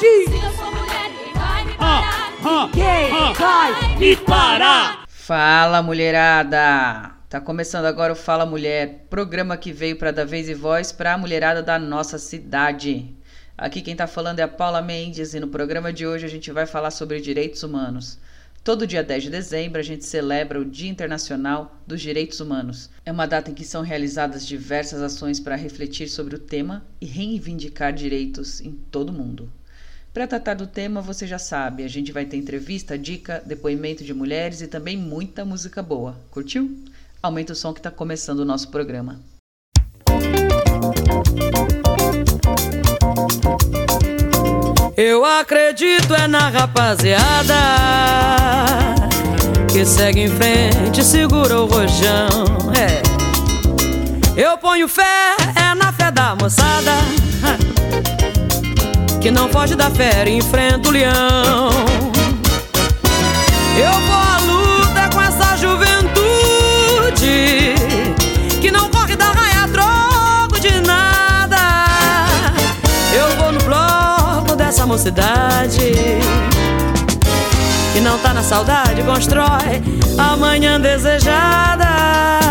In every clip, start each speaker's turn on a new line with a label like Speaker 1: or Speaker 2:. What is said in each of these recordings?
Speaker 1: Ninguém vai Me parar!
Speaker 2: Fala mulherada! Tá começando agora o Fala Mulher, programa que veio para dar vez e voz para a mulherada da nossa cidade. Aqui quem tá falando é a Paula Mendes e no programa de hoje a gente vai falar sobre direitos humanos. Todo dia 10 de dezembro a gente celebra o Dia Internacional dos Direitos Humanos. É uma data em que são realizadas diversas ações para refletir sobre o tema e reivindicar direitos em todo o mundo. Para tratar do tema, você já sabe, a gente vai ter entrevista, dica, depoimento de mulheres e também muita música boa. Curtiu? Aumenta o som que está começando o nosso programa.
Speaker 3: Eu acredito é na rapaziada que segue em frente, segura o rojão. É. Eu ponho fé é na fé da moçada que não foge da fera e enfrenta o leão. Eu vou à luta com essa juventude que não corre da raia troco de nada. Eu vou no bloco dessa mocidade que não tá na saudade, constrói a manhã desejada.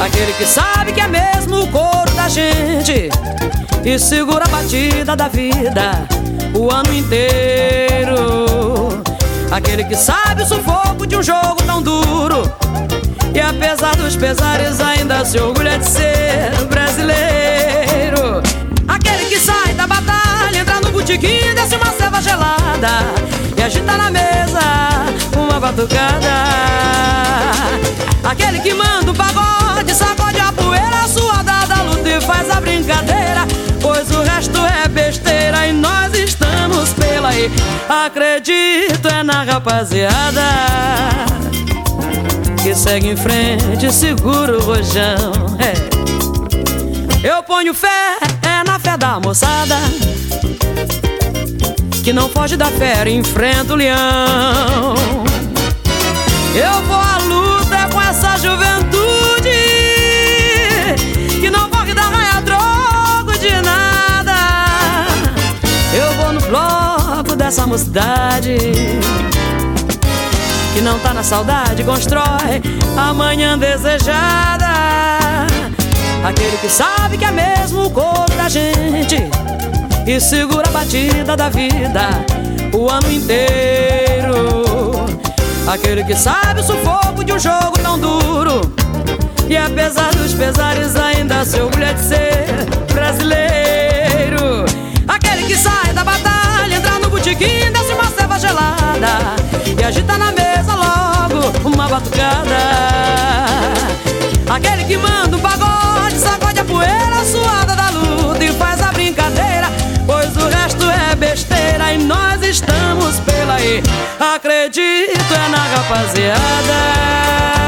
Speaker 3: Aquele que sabe que é mesmo o couro da gente e segura a batida da vida o ano inteiro. Aquele que sabe o sufoco de um jogo tão duro e apesar dos pesares ainda se orgulha de ser brasileiro. Aquele que sai da batalha, entra no botequim, desce uma selva gelada e agita na mesa uma batucada. Aquele que manda o pagode, sacode a poeira suada da luta faz a brincadeira, pois o resto é besteira e nós estamos pela aí. Acredito é na rapaziada que segue em frente, segura o rojão. É. Eu ponho fé, é na fé da moçada que não foge da fera enfrenta o leão. Eu vou à luta com essa juventude dessa mocidade que não tá na saudade, constrói a manhã desejada. Aquele que sabe que é mesmo o corpo da gente e segura a batida da vida o ano inteiro. Aquele que sabe o sufoco de um jogo tão duro e apesar dos pesares ainda se orgulha de ser brasileiro. Aquele que sai da batalha, botequim, desce uma selva gelada e agita na mesa logo uma batucada. Aquele que manda o pagode, sacode a poeira suada da luta e faz a brincadeira, pois o resto é besteira e nós estamos pela aí. Acredito é na rapaziada.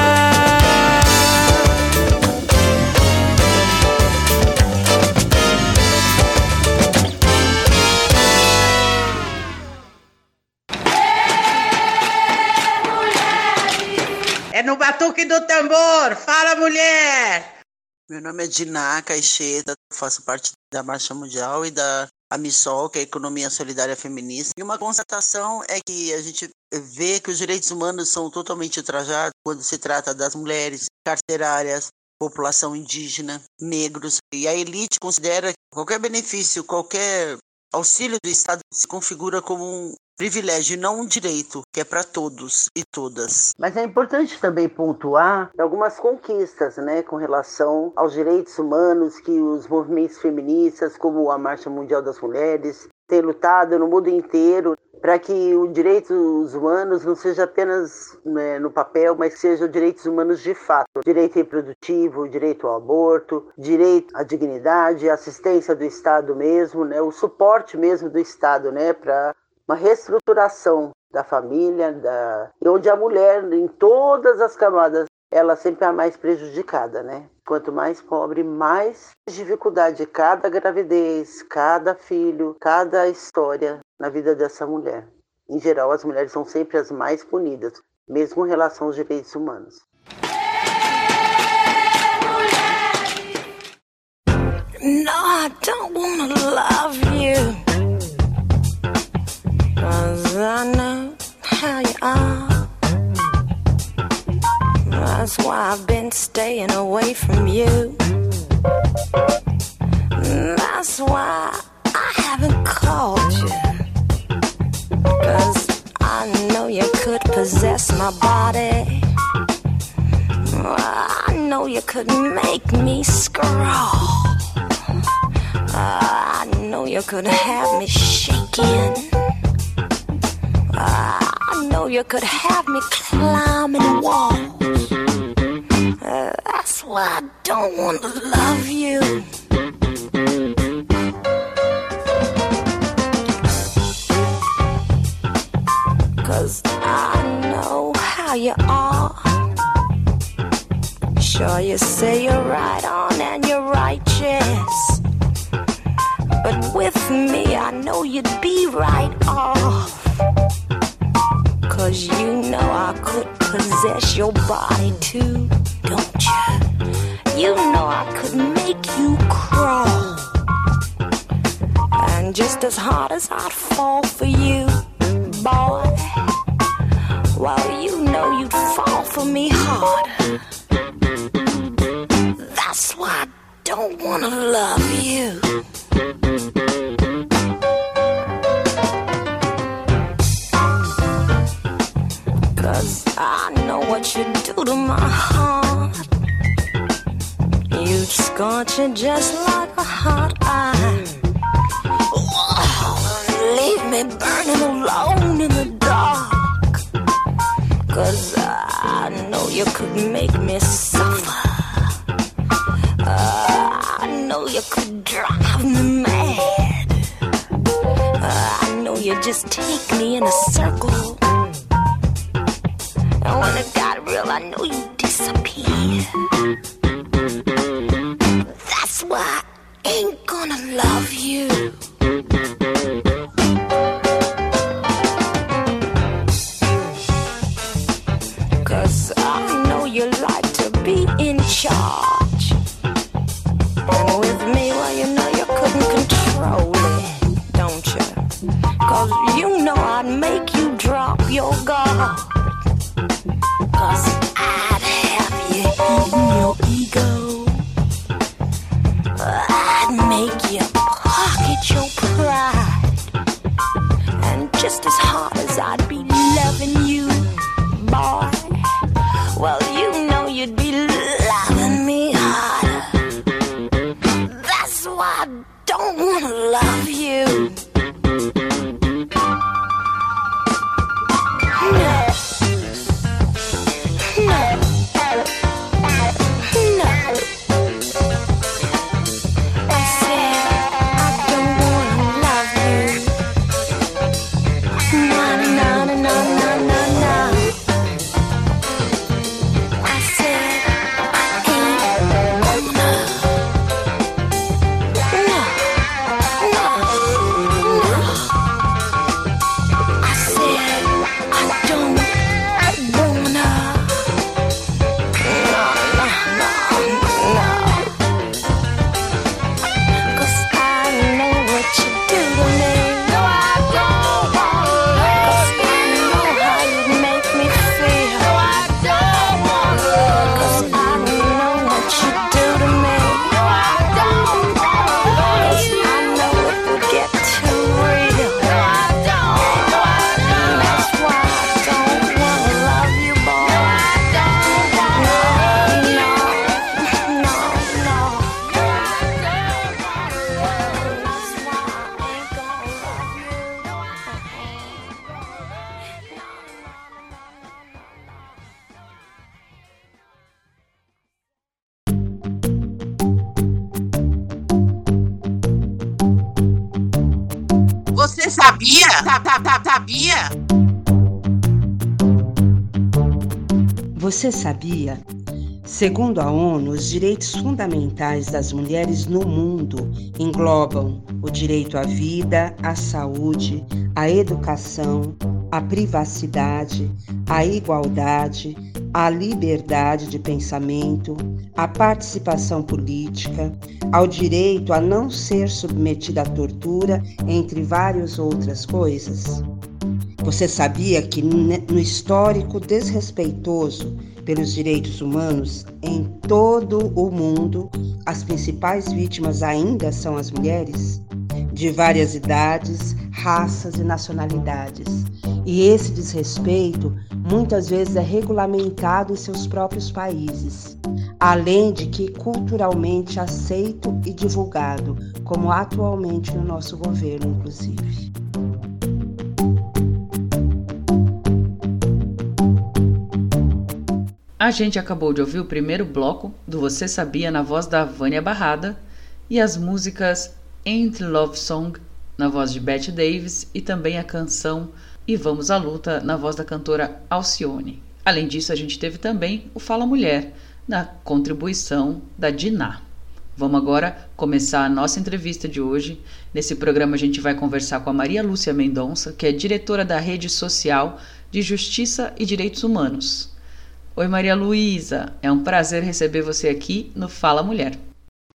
Speaker 4: Batuque do tambor. Fala, mulher!
Speaker 5: Meu nome é Diná Caixeta, faço parte da Marcha Mundial e da AMISOL, que é a Economia Solidária Feminista. E uma constatação é que a gente vê que os direitos humanos são totalmente ultrajados quando se trata das mulheres carcerárias, população indígena, negros. E a elite considera que qualquer benefício, qualquer auxílio do Estado se configura como um privilégio não um direito, que é para todos e todas.
Speaker 6: Mas é importante também pontuar algumas conquistas, né, com relação aos direitos humanos que os movimentos feministas, como a Marcha Mundial das Mulheres, têm lutado no mundo inteiro. para que os direitos humanos não seja apenas né, no papel, mas sejam direitos humanos de fato. Direito reprodutivo, direito ao aborto, direito à dignidade, assistência do Estado mesmo, né, o suporte mesmo do Estado né, para uma reestruturação da família, da... onde a mulher, em todas as camadas, ela sempre é a mais prejudicada, né? Quanto mais pobre, mais dificuldade cada gravidez, cada filho, cada história na vida dessa mulher. Em geral, as mulheres são sempre as mais punidas, mesmo em relação aos direitos humanos.
Speaker 7: No, I don't wanna love you. Cause I know how you are. That's why I've been staying away from you. That's why I haven't called you. Cause I know you could possess my body. I know you could make me scrawl. I know you could have me shaking. I know you could have me climbing walls. I don't want to love you. Cause I know how you are. Sure, you say you're right on and you're righteous. But with me, I know you'd be right off. Cause you know I could possess your body too, don't you? You know I could make you crawl. And just as hard as I'd fall for you, boy, well, you know you'd fall for me harder. That's why I don't wanna love you. I know what you do to my heart. You scorch it just like a hot iron. Leave me burning alone in the dark. Cause I know you could make me suffer. Uh, I know you could drive me mad. Uh, I know you just take me in a circle. It got real, I know you disappear. That's why I ain't gonna love you. Cause I know you like to be in charge. And with me, well, you know you couldn't control it, don't you? Cause you know I'd make you drop your guard. Cause I'd have you eating your ego. I'd make you pocket your pride. And just as hard as I'd be loving you, boy, well, you know you'd be loving me harder. That's why I don't wanna love you.
Speaker 8: Você sabia? Segundo a ONU, os direitos fundamentais das mulheres no mundo englobam o direito à vida, à saúde, à educação, à privacidade, à igualdade, à liberdade de pensamento, à participação política, ao direito a não ser submetida à tortura, entre várias outras coisas. Você sabia que no histórico desrespeitoso pelos direitos humanos em todo o mundo, as principais vítimas ainda são as mulheres? De várias idades, raças e nacionalidades. E esse desrespeito muitas vezes é regulamentado em seus próprios países, além de que culturalmente aceito e divulgado, como atualmente no nosso governo, inclusive.
Speaker 2: A gente acabou de ouvir o primeiro bloco do Você Sabia na voz da Vânia Barrada e as músicas Ain't Love Song na voz de Bette Davis e também a canção E Vamos à Luta na voz da cantora Alcione. Além disso, a gente teve também o Fala Mulher na contribuição da Diná. Vamos agora começar a nossa entrevista de hoje. Nesse programa a gente vai conversar com a Maria Lúcia Mendonça, que é diretora da Rede Social de Justiça e Direitos Humanos. Oi, Maria Luísa. É um prazer receber você aqui no Fala Mulher.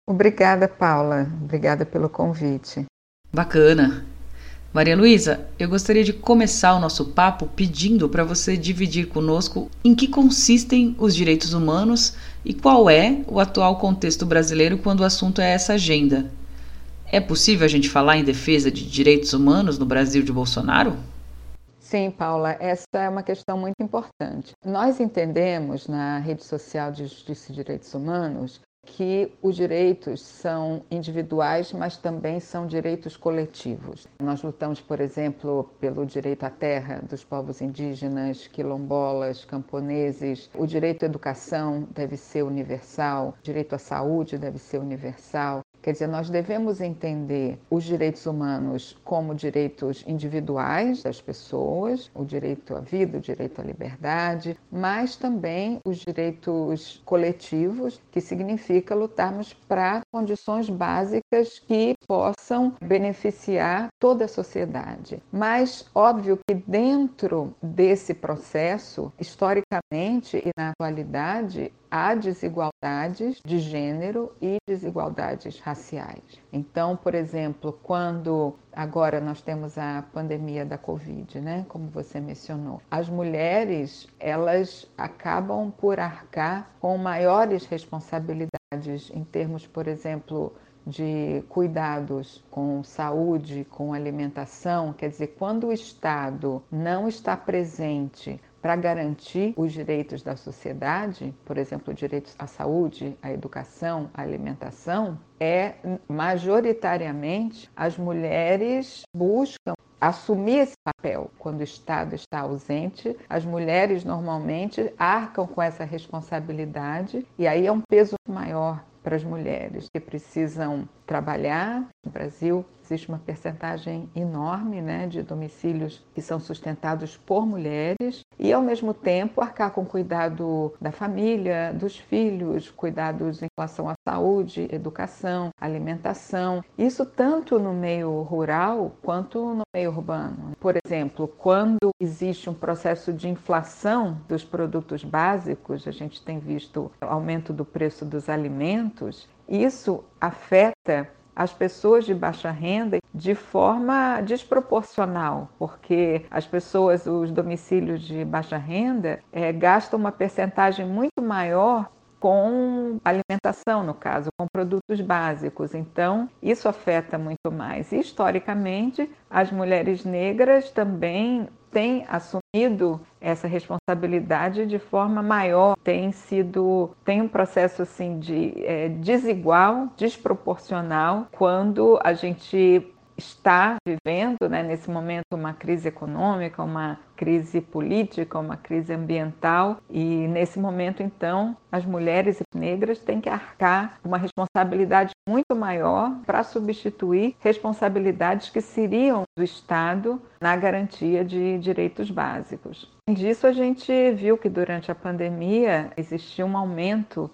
Speaker 9: Obrigada, Paula. Obrigada pelo convite.
Speaker 2: Bacana. Maria Luísa, eu gostaria de começar o nosso papo pedindo para você dividir conosco em que consistem os direitos humanos e qual é o atual contexto brasileiro quando o assunto é essa agenda. É possível a gente falar em defesa de direitos humanos no Brasil de Bolsonaro?
Speaker 9: Sim, Paula, essa é uma questão muito importante. Nós entendemos na rede social de justiça e direitos humanos que os direitos são individuais, mas também são direitos coletivos. Nós lutamos, por exemplo, pelo direito à terra dos povos indígenas, quilombolas, camponeses. O direito à educação deve ser universal, o direito à saúde deve ser universal. Quer dizer, nós devemos entender os direitos humanos como direitos individuais das pessoas, o direito à vida, o direito à liberdade, mas também os direitos coletivos, que significa lutarmos para condições básicas que possam beneficiar toda a sociedade. Mas óbvio que dentro desse processo, historicamente e na atualidade, há desigualdades de gênero e desigualdades raciais. Então, por exemplo, quando agora nós temos a pandemia da Covid, né, como você mencionou, as mulheres, elas acabam por arcar com maiores responsabilidades em termos, por exemplo, de cuidados com saúde, com alimentação, quer dizer, quando o Estado não está presente para garantir os direitos da sociedade, por exemplo, direitos à saúde, à educação, à alimentação, é majoritariamente as mulheres buscam assumir esse papel. Quando o Estado está ausente, as mulheres normalmente arcam com essa responsabilidade e aí é um peso maior para as mulheres que precisam trabalhar. No Brasil existe uma percentagem enorme né, de domicílios que são sustentados por mulheres e, ao mesmo tempo, arcar com cuidado da família, dos filhos, cuidados em relação à saúde, educação, alimentação. Isso tanto no meio rural quanto no meio urbano. Por exemplo, quando existe um processo de inflação dos produtos básicos, a gente tem visto aumento do preço dos alimentos, isso afeta as pessoas de baixa renda de forma desproporcional, porque as pessoas, os domicílios de baixa renda, é, gastam uma percentagem muito maior com alimentação, no caso, com produtos básicos. Então, isso afeta muito mais. E, historicamente, as mulheres negras também têm assumido essa responsabilidade de forma maior, tem sido tem um processo assim de é, desigual, desproporcional quando a gente está vivendo né, nesse momento uma crise econômica, uma crise política, uma crise ambiental e nesse momento então as mulheres negras têm que arcar uma responsabilidade muito maior para substituir responsabilidades que seriam do Estado na garantia de direitos básicos. Disso a gente viu que durante a pandemia existiu um aumento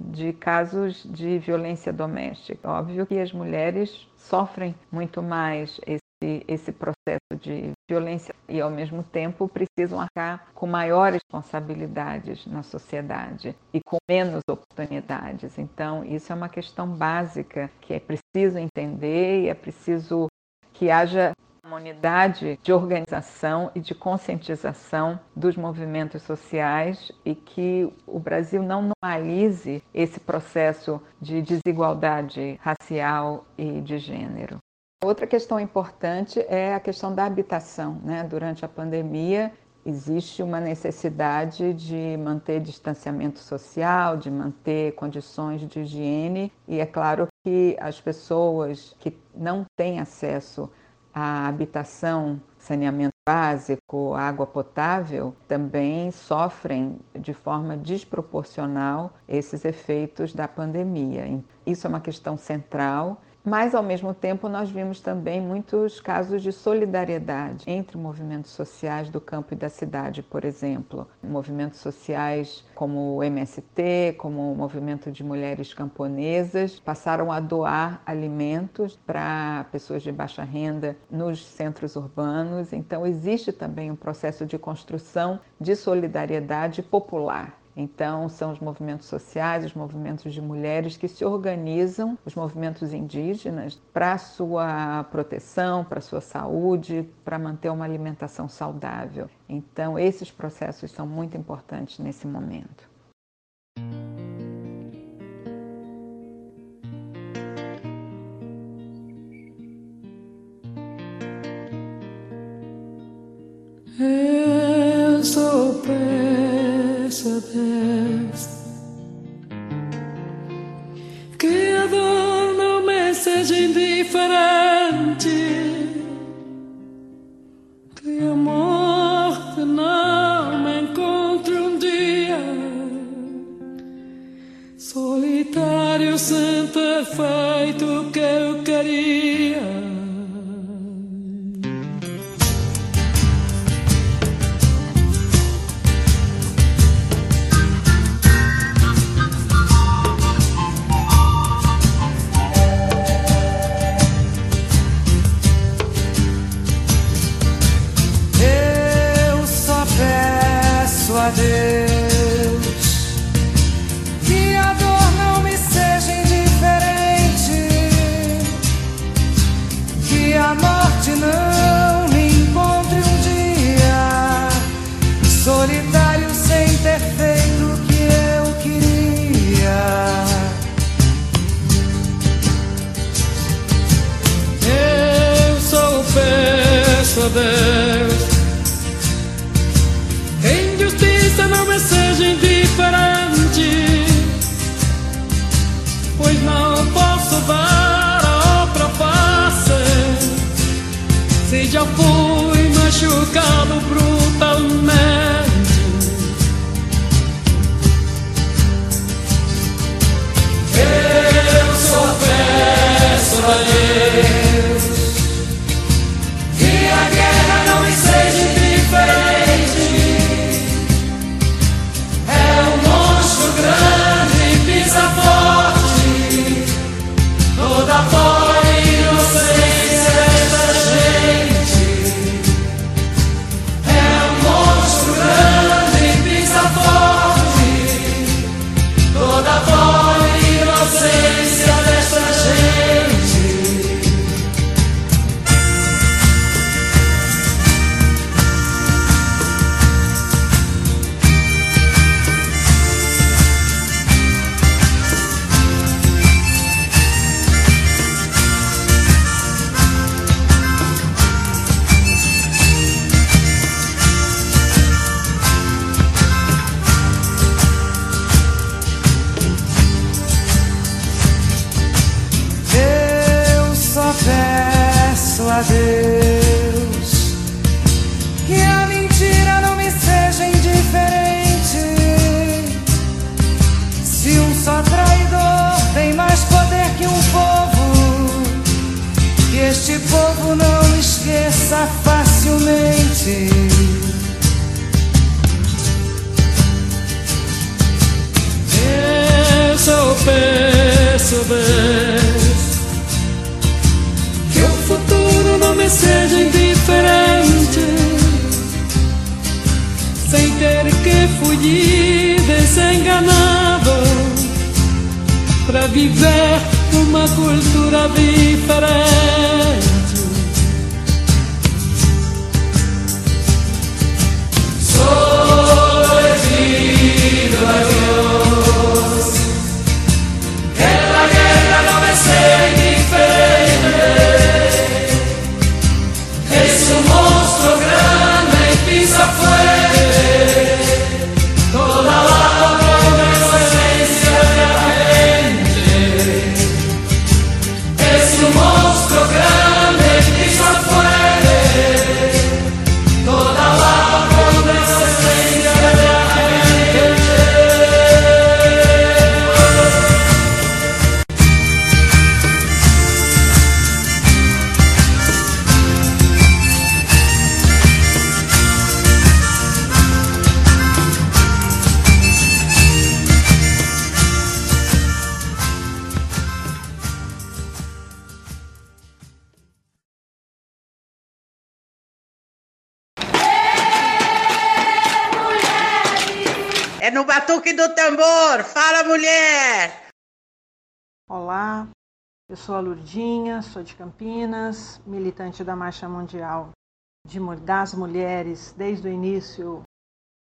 Speaker 9: de casos de violência doméstica. Óbvio que as mulheres sofrem muito mais esse, esse processo de violência e, ao mesmo tempo, precisam arcar com maiores responsabilidades na sociedade e com menos oportunidades. Então, isso é uma questão básica que é preciso entender e é preciso que haja uma unidade de organização e de conscientização dos movimentos sociais e que o Brasil não normalize esse processo de desigualdade racial e de gênero. Outra questão importante é a questão da habitação. Né? Durante a pandemia, existe uma necessidade de manter distanciamento social, de manter condições de higiene, e é claro que as pessoas que não têm acesso a habitação, saneamento básico, água potável, também sofrem de forma desproporcional esses efeitos da pandemia. Isso é uma questão central mas, ao mesmo tempo, nós vimos também muitos casos de solidariedade entre movimentos sociais do campo e da cidade, por exemplo. Movimentos sociais como o MST, como o Movimento de Mulheres Camponesas, passaram a doar alimentos para pessoas de baixa renda nos centros urbanos. Então, existe também um processo de construção de solidariedade popular então, são os movimentos sociais, os movimentos de mulheres que se organizam, os movimentos indígenas, para sua proteção, para sua saúde, para manter uma alimentação saudável. Então, esses processos são muito importantes nesse momento.
Speaker 3: Eu sou peço Deus que a dor não me seja indiferente,
Speaker 10: Deus. Em justiça não me seja indiferente, pois não posso dar a outra face. Se já fui machucado seja indiferente, sem ter que fugir desenganado para viver uma cultura diferente.
Speaker 4: Do tambor. Fala, mulher!
Speaker 11: Olá, eu sou a Lurdinha, sou de Campinas, militante da Marcha Mundial de, das Mulheres desde o início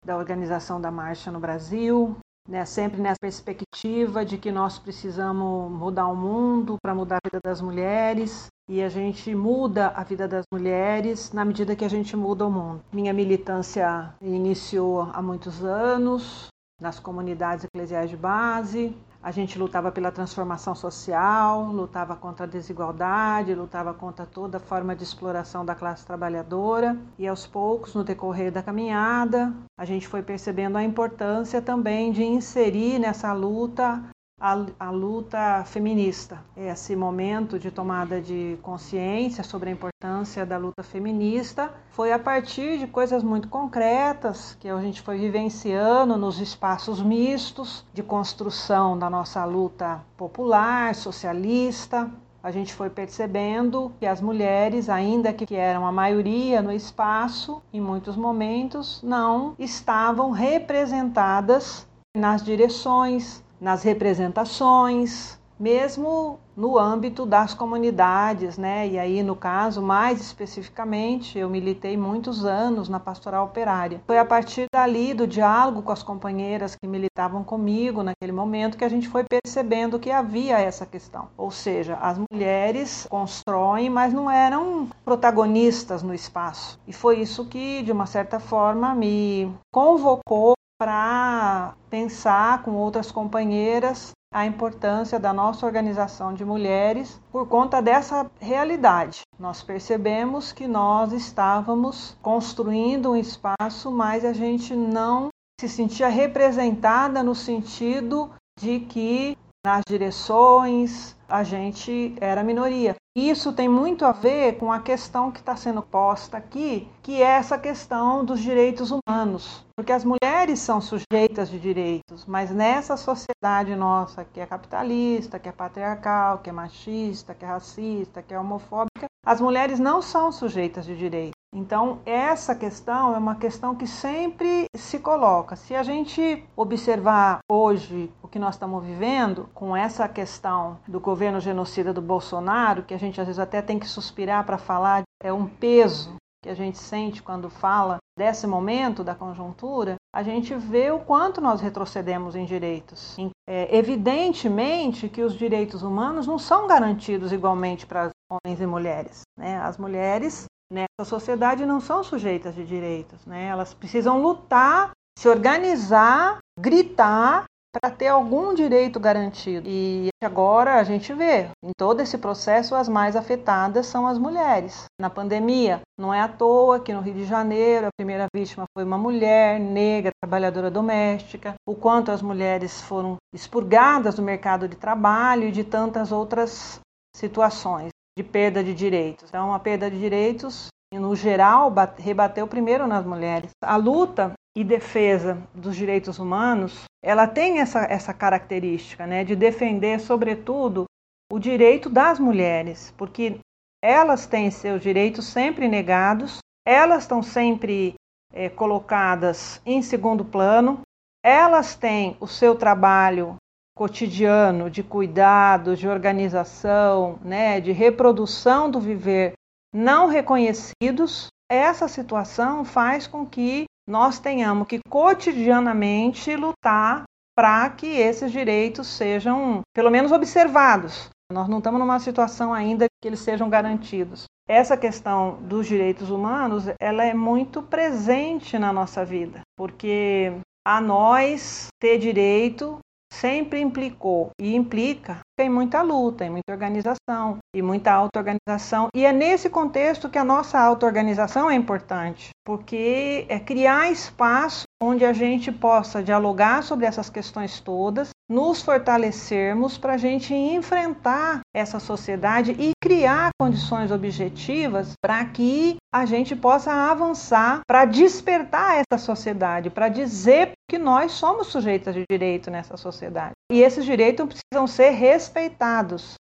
Speaker 11: da organização da marcha no Brasil, né, sempre nessa perspectiva de que nós precisamos mudar o mundo para mudar a vida das mulheres e a gente muda a vida das mulheres na medida que a gente muda o mundo. Minha militância iniciou há muitos anos nas comunidades eclesiais de base. A gente lutava pela transformação social, lutava contra a desigualdade, lutava contra toda forma de exploração da classe trabalhadora. E aos poucos, no decorrer da caminhada, a gente foi percebendo a importância também de inserir nessa luta a, a luta feminista. Esse momento de tomada de consciência sobre a importância da luta feminista foi a partir de coisas muito concretas que a gente foi vivenciando nos espaços mistos de construção da nossa luta popular, socialista. A gente foi percebendo que as mulheres, ainda que eram a maioria no espaço, em muitos momentos não estavam representadas nas direções, nas representações, mesmo no âmbito das comunidades, né? E aí, no caso, mais especificamente, eu militei muitos anos na pastoral operária. Foi a partir dali, do diálogo com as companheiras que militavam comigo naquele momento, que a gente foi percebendo que havia essa questão. Ou seja, as mulheres constroem, mas não eram protagonistas no espaço. E foi isso que, de uma certa forma, me convocou para pensar com outras companheiras a importância da nossa organização de mulheres por conta dessa realidade. Nós percebemos que nós estávamos construindo um espaço, mas a gente não se sentia representada no sentido de que nas direções a gente era minoria. Isso tem muito a ver com a questão que está sendo posta aqui, que é essa questão dos direitos humanos. Porque as mulheres são sujeitas de direitos, mas nessa sociedade nossa que é capitalista, que é patriarcal, que é machista, que é racista, que é homofóbica, as mulheres não são sujeitas de direitos. Então, essa questão é uma questão que sempre se coloca. Se a gente observar hoje o que nós estamos vivendo com essa questão do governo genocida do Bolsonaro, que a gente às vezes até tem que suspirar para falar, é um peso que a gente sente quando fala desse momento da conjuntura, a gente vê o quanto nós retrocedemos em direitos. É evidentemente que os direitos humanos não são garantidos igualmente para homens e mulheres. Né? As mulheres nessa sociedade não são sujeitas de direitos. Né? Elas precisam lutar, se organizar, gritar para ter algum direito garantido. E agora a gente vê, em todo esse processo, as mais afetadas são as mulheres. Na pandemia, não é à toa que no Rio de Janeiro a primeira vítima foi uma mulher negra, trabalhadora doméstica, o quanto as mulheres foram expurgadas do mercado de trabalho e de tantas outras situações de perda de direitos. Então, a perda de direitos, no geral, rebateu primeiro nas mulheres. A luta e defesa dos direitos humanos, ela tem essa, essa característica né, de defender, sobretudo, o direito das mulheres, porque elas têm seus direitos sempre negados, elas estão sempre é, colocadas em segundo plano, elas têm o seu trabalho cotidiano de cuidados, de organização, né, de reprodução do viver não reconhecidos. Essa situação faz com que nós tenhamos que cotidianamente lutar para que esses direitos sejam, pelo menos, observados. Nós não estamos numa situação ainda que eles sejam garantidos. Essa questão dos direitos humanos, ela é muito presente na nossa vida, porque a nós ter direito sempre implicou e implica em muita luta, em muita organização e muita auto-organização. E é nesse contexto que a nossa auto-organização é importante, porque é criar espaço onde a gente possa dialogar sobre essas questões todas, nos fortalecermos para a gente enfrentar essa sociedade e criar condições objetivas para que a gente possa avançar para despertar essa sociedade, para dizer que nós somos sujeitos de direito nessa sociedade. E esses direitos precisam ser respeitados.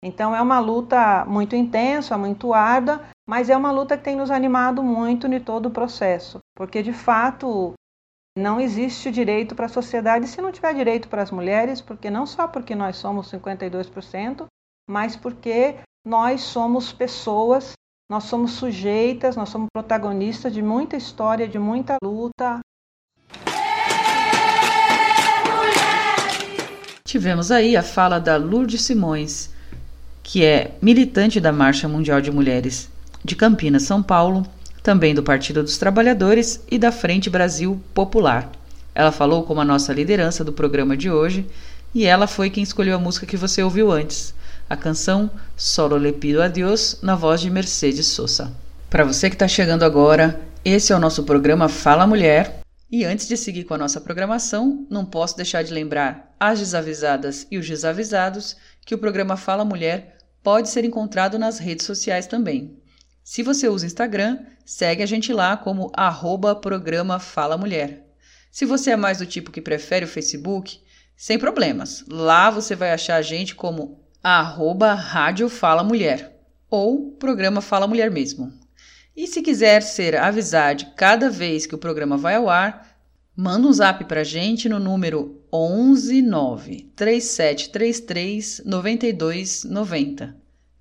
Speaker 11: Então é uma luta muito intensa, muito árdua, mas é uma luta que tem nos animado muito em todo o processo, porque de fato não existe direito para a sociedade se não tiver direito para as mulheres, porque não só porque nós somos 52%, mas porque nós somos pessoas, nós somos sujeitas, nós somos protagonistas de muita história, de muita luta.
Speaker 2: Tivemos aí a fala da Lourdes Simões, que é militante da Marcha Mundial de Mulheres de Campinas, São Paulo, também do Partido dos Trabalhadores e da Frente Brasil Popular. Ela falou como a nossa liderança do programa de hoje e ela foi quem escolheu a música que você ouviu antes, a canção Solo Le Pido a na voz de Mercedes Sosa. Para você que está chegando agora, esse é o nosso programa Fala Mulher. E antes de seguir com a nossa programação, não posso deixar de lembrar as desavisadas e os desavisados que o programa Fala Mulher pode ser encontrado nas redes sociais também. Se você usa Instagram, segue a gente lá como arroba programa Fala Mulher. Se você é mais do tipo que prefere o Facebook, sem problemas. Lá você vai achar a gente como arroba Rádio Fala Mulher ou programa Fala Mulher mesmo. E se quiser ser avisado cada vez que o programa vai ao ar, manda um zap pra gente no número 119 3733 9290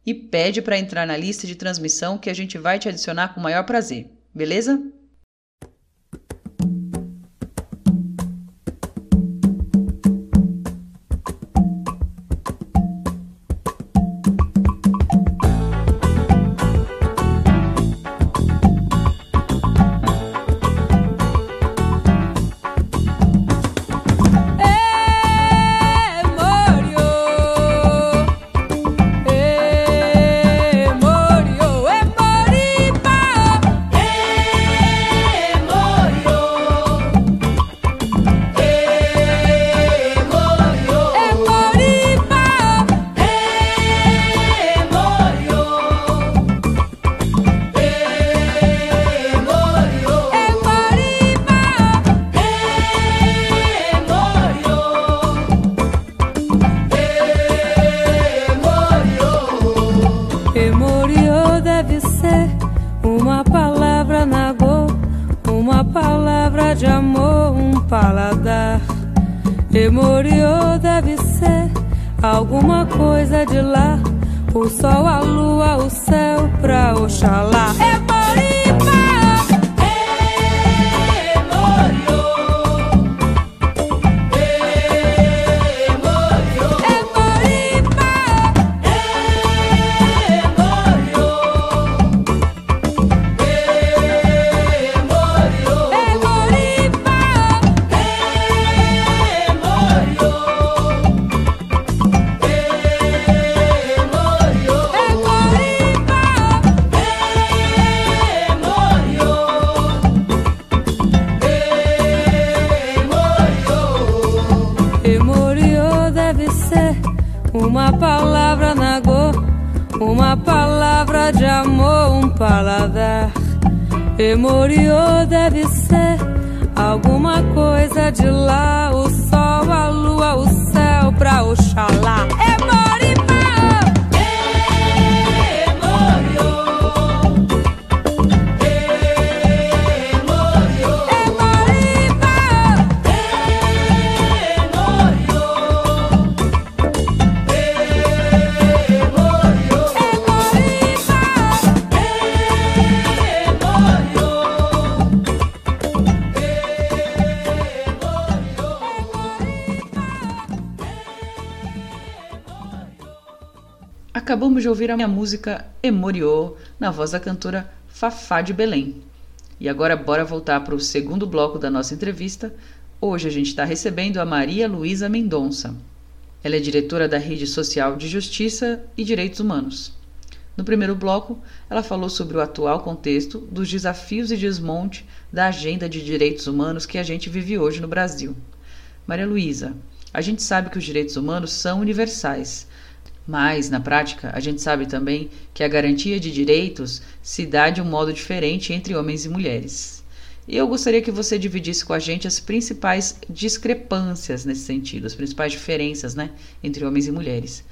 Speaker 2: e pede para entrar na lista de transmissão que a gente vai te adicionar com o maior prazer, beleza? Acabamos de ouvir a minha música Emoriô, na voz da cantora Fafá de Belém. E agora bora voltar para o segundo bloco da nossa entrevista. Hoje a gente está recebendo a Maria Luísa Mendonça. Ela é diretora da Rede Social de Justiça e Direitos Humanos. No primeiro bloco, ela falou sobre o atual contexto dos desafios e desmonte da agenda de direitos humanos que a gente vive hoje no Brasil. Maria Luísa, a gente sabe que os direitos humanos são universais, mas, na prática, a gente sabe também que a garantia de direitos se dá de um modo diferente entre homens e mulheres. E eu gostaria que você dividisse com a gente as principais discrepâncias nesse sentido, as principais diferenças né, entre homens e mulheres.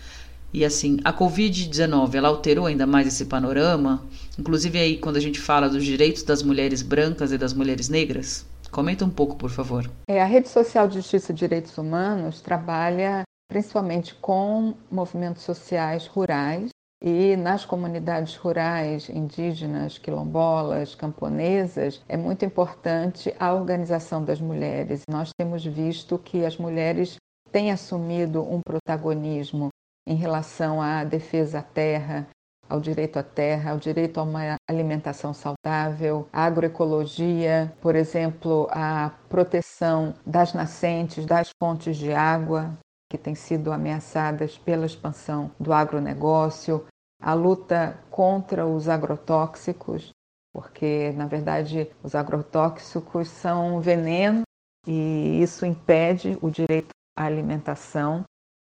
Speaker 2: E assim, a Covid-19 ela alterou ainda mais esse panorama, inclusive aí quando a gente fala dos direitos das mulheres brancas e das mulheres negras. Comenta um pouco, por favor.
Speaker 9: É, a Rede Social de Justiça e Direitos Humanos trabalha principalmente com movimentos sociais rurais e nas comunidades rurais, indígenas, quilombolas, camponesas, é muito importante a organização das mulheres. Nós temos visto que as mulheres têm assumido um protagonismo em relação à defesa à terra, ao direito à terra, ao direito a uma alimentação saudável, à agroecologia, por exemplo, a proteção das nascentes, das fontes de água, que têm sido ameaçadas pela expansão do agronegócio, a luta contra os agrotóxicos, porque na verdade os agrotóxicos são veneno e isso impede o direito à alimentação.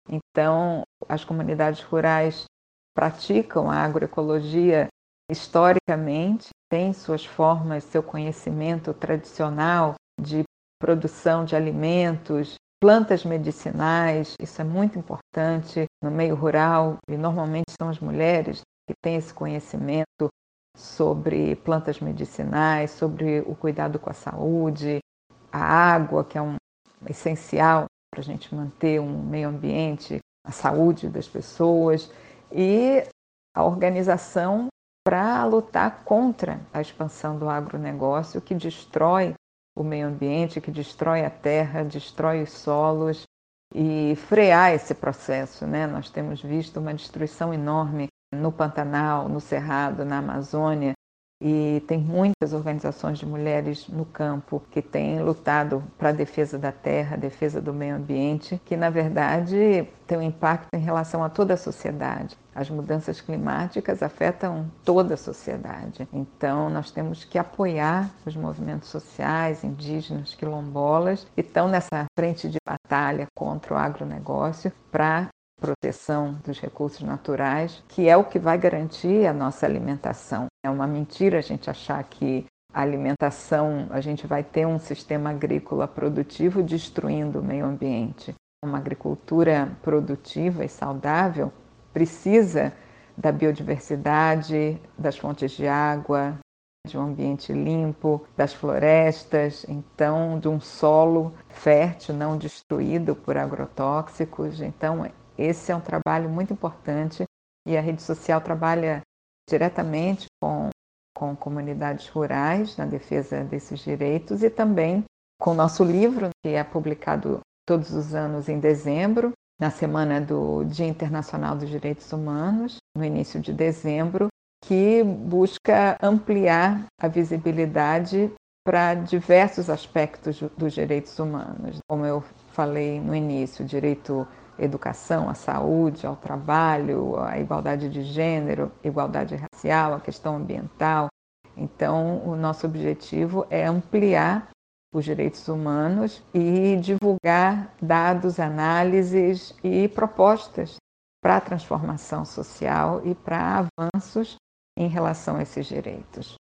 Speaker 9: Então, as comunidades rurais praticam a agroecologia historicamente, têm suas formas, seu conhecimento tradicional de produção de alimentos, plantas medicinais, isso é muito importante no meio rural e normalmente são as mulheres que têm esse conhecimento sobre plantas medicinais, sobre o cuidado com a saúde, a água, que é um essencial para a gente manter um meio ambiente, a saúde das pessoas e a organização para lutar contra a expansão do agronegócio que destrói o meio ambiente, que destrói a terra, destrói os solos e frear esse processo. Né? Nós temos visto uma destruição enorme no Pantanal, no Cerrado, na Amazônia, e tem muitas organizações de mulheres no campo que têm lutado para a defesa da terra, defesa do meio ambiente, que na verdade tem um impacto em relação a toda a sociedade. As mudanças climáticas afetam toda a sociedade. Então, nós temos que apoiar os movimentos sociais, indígenas, quilombolas, que estão nessa frente de batalha contra o agronegócio para proteção dos recursos naturais, que é o que vai garantir a nossa alimentação. É uma mentira a gente achar que a alimentação, a gente vai ter um sistema agrícola produtivo destruindo o meio ambiente. Uma agricultura produtiva e saudável precisa da biodiversidade, das fontes de água, de um ambiente limpo, das florestas, então de um solo fértil, não destruído por agrotóxicos. Então, esse é um trabalho muito importante e a rede social trabalha diretamente com, com comunidades rurais na defesa desses direitos e também com o nosso livro, que é publicado todos os anos em dezembro, na semana do Dia Internacional dos Direitos Humanos, no início de dezembro, que busca ampliar a visibilidade para diversos aspectos dos direitos humanos. Como eu falei no início, direito educação, à saúde, ao trabalho, à igualdade de gênero, igualdade racial, a questão ambiental. Então, o nosso objetivo é ampliar os direitos humanos e divulgar dados, análises e propostas para a transformação social e para avanços em relação a esses direitos.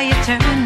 Speaker 4: Mulheres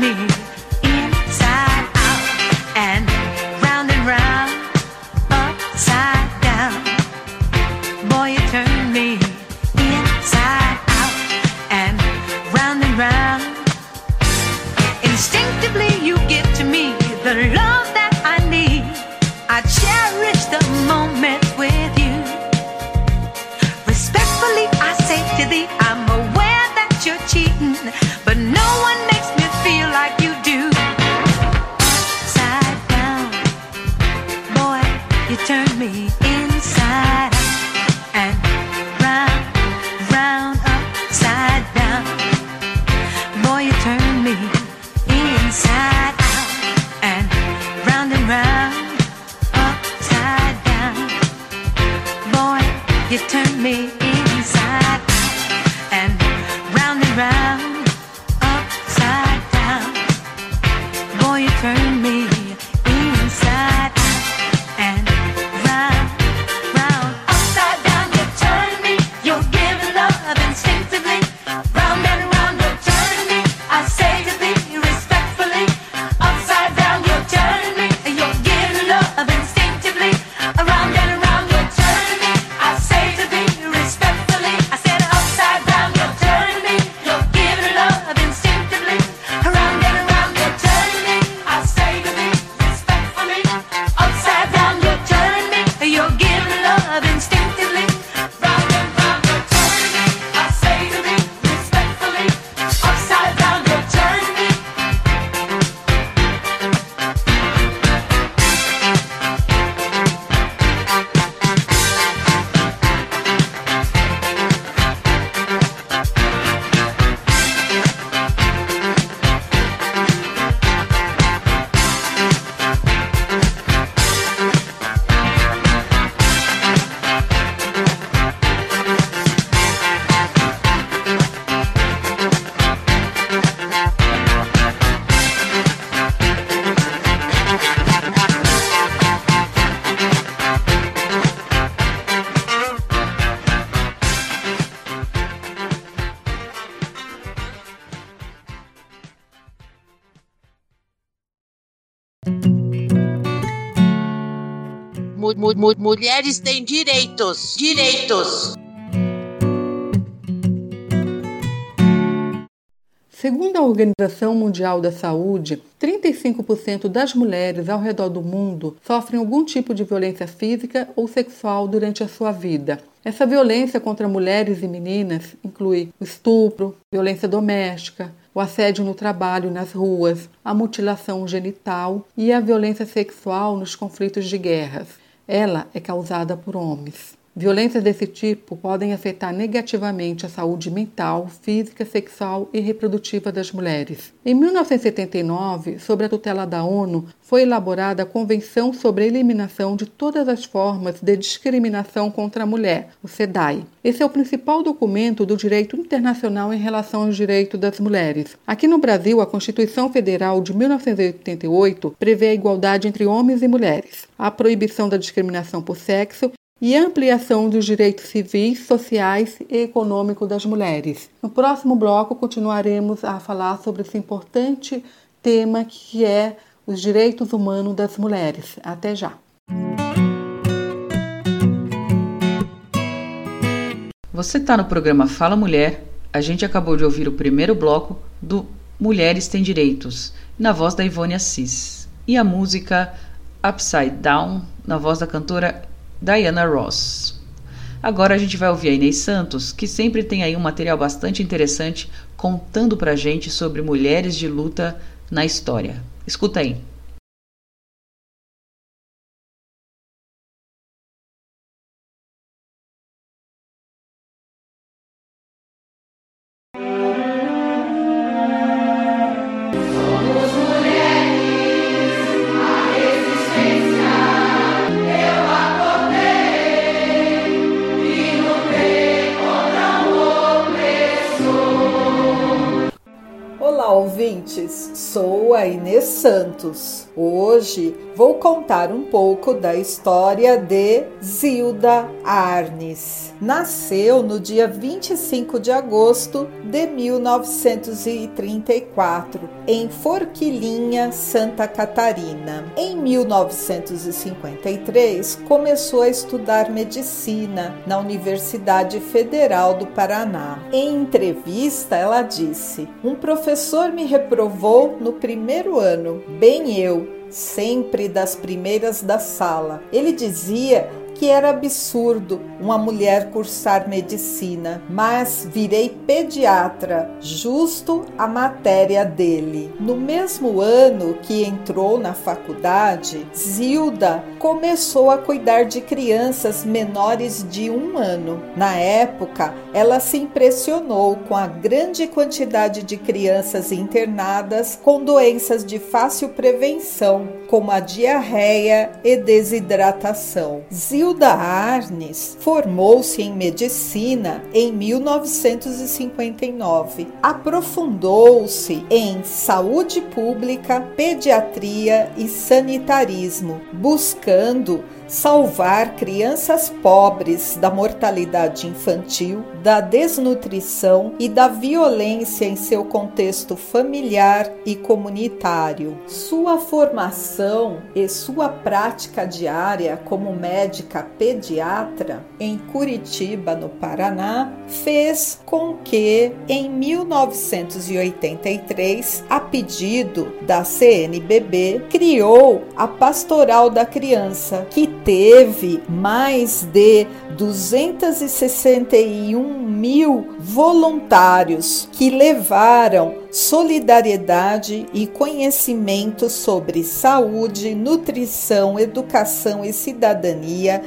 Speaker 12: Segundo a Organização Mundial da Saúde, 35% das mulheres ao redor do mundo sofrem algum tipo de violência física ou sexual durante a sua vida. Essa violência contra mulheres e meninas inclui o estupro, violência doméstica, o assédio no trabalho nas ruas, a mutilação genital e a violência sexual nos conflitos de guerras. Ela é causada por homens. Violências desse tipo podem afetar negativamente a saúde mental, física, sexual e reprodutiva das mulheres. Em 1979, sob a tutela da ONU, foi elaborada a Convenção sobre a Eliminação de Todas as Formas de Discriminação contra a Mulher, o CEDAI. Esse é o principal documento do direito internacional em relação aos direitos das mulheres. Aqui no Brasil, a Constituição Federal de 1988 prevê a igualdade entre homens e mulheres, a proibição da discriminação por sexo e ampliação dos direitos civis, sociais e econômicos das mulheres. No próximo bloco, continuaremos a falar sobre esse importante tema que é os direitos humanos das mulheres. Até já!
Speaker 2: Você está no programa Fala Mulher. A gente acabou de ouvir o primeiro bloco do Mulheres Têm Direitos, na voz da Ivone Assis, e a música Upside Down, na voz da cantora Diana Ross. Agora a gente vai ouvir a Inês Santos, que sempre tem aí um material bastante interessante contando pra gente sobre mulheres de luta na história. Escuta aí.
Speaker 13: Santos. Hoje vou contar um pouco da história de Zilda Arnes. Nasceu no dia 25 de agosto de 1934, em Forquilinha, Santa Catarina. Em 1953, começou a estudar medicina na Universidade Federal do Paraná. Em entrevista, ela disse: Um professor me reprovou no primeiro ano, bem eu, sempre das primeiras da sala. Ele dizia que era absurdo uma mulher cursar medicina, mas virei pediatra, justo a matéria dele. No mesmo ano que entrou na faculdade, Zilda começou a cuidar de crianças menores de um ano. Na época, ela se impressionou com a grande quantidade de crianças internadas com doenças de fácil prevenção, como a diarreia e desidratação. Zilda Arnes formou-se em medicina em 1959. Aprofundou-se em saúde pública, pediatria e sanitarismo, buscando salvar crianças pobres da mortalidade infantil, da desnutrição e da violência em seu contexto familiar e comunitário. Sua formação e sua prática diária como médica pediatra em Curitiba, no Paraná, fez com que em 1983, a pedido da CNBB, criou a Pastoral da Criança, que teve mais de 261 mil voluntários que levaram solidariedade e conhecimento sobre saúde, nutrição, educação e cidadania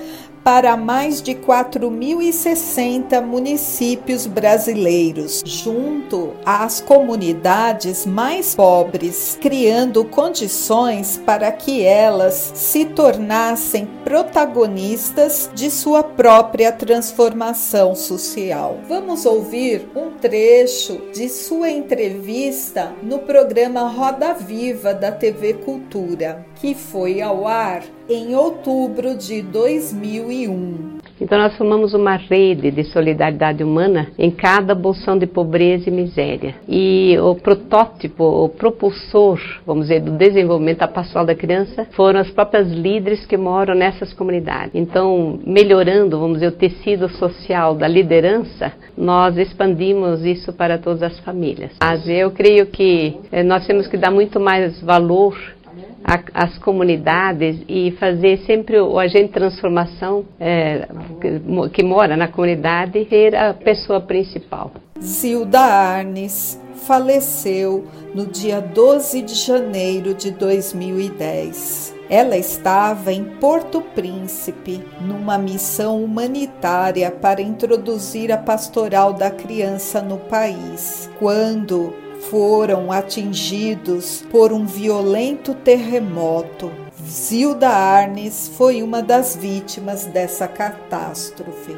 Speaker 13: para mais de 4.060 municípios brasileiros, junto às comunidades mais pobres, criando condições para que elas se tornassem protagonistas de sua própria transformação social. Vamos ouvir um trecho de sua entrevista no programa Roda Viva da TV Cultura, que foi ao ar em outubro de 2001.
Speaker 14: Então, nós formamos uma rede de solidariedade humana em cada bolsão de pobreza e miséria. E o protótipo, o propulsor, vamos dizer, do desenvolvimento da pastoral da criança foram as próprias líderes que moram nessas comunidades. Então, melhorando, vamos dizer, o tecido social da liderança, nós expandimos isso para todas as famílias. Mas eu creio que eh, nós temos que dar muito mais valor a, as comunidades e fazer sempre o, o agente de transformação é, que, que, mora na comunidade ser a pessoa principal.
Speaker 13: Zilda Arnes faleceu no dia 12 de janeiro de 2010.
Speaker 15: Ela estava em Porto Príncipe, numa missão humanitária para introduzir a pastoral da criança no país, quando foram atingidos por um violento terremoto. Zilda Arnes foi uma das vítimas dessa catástrofe.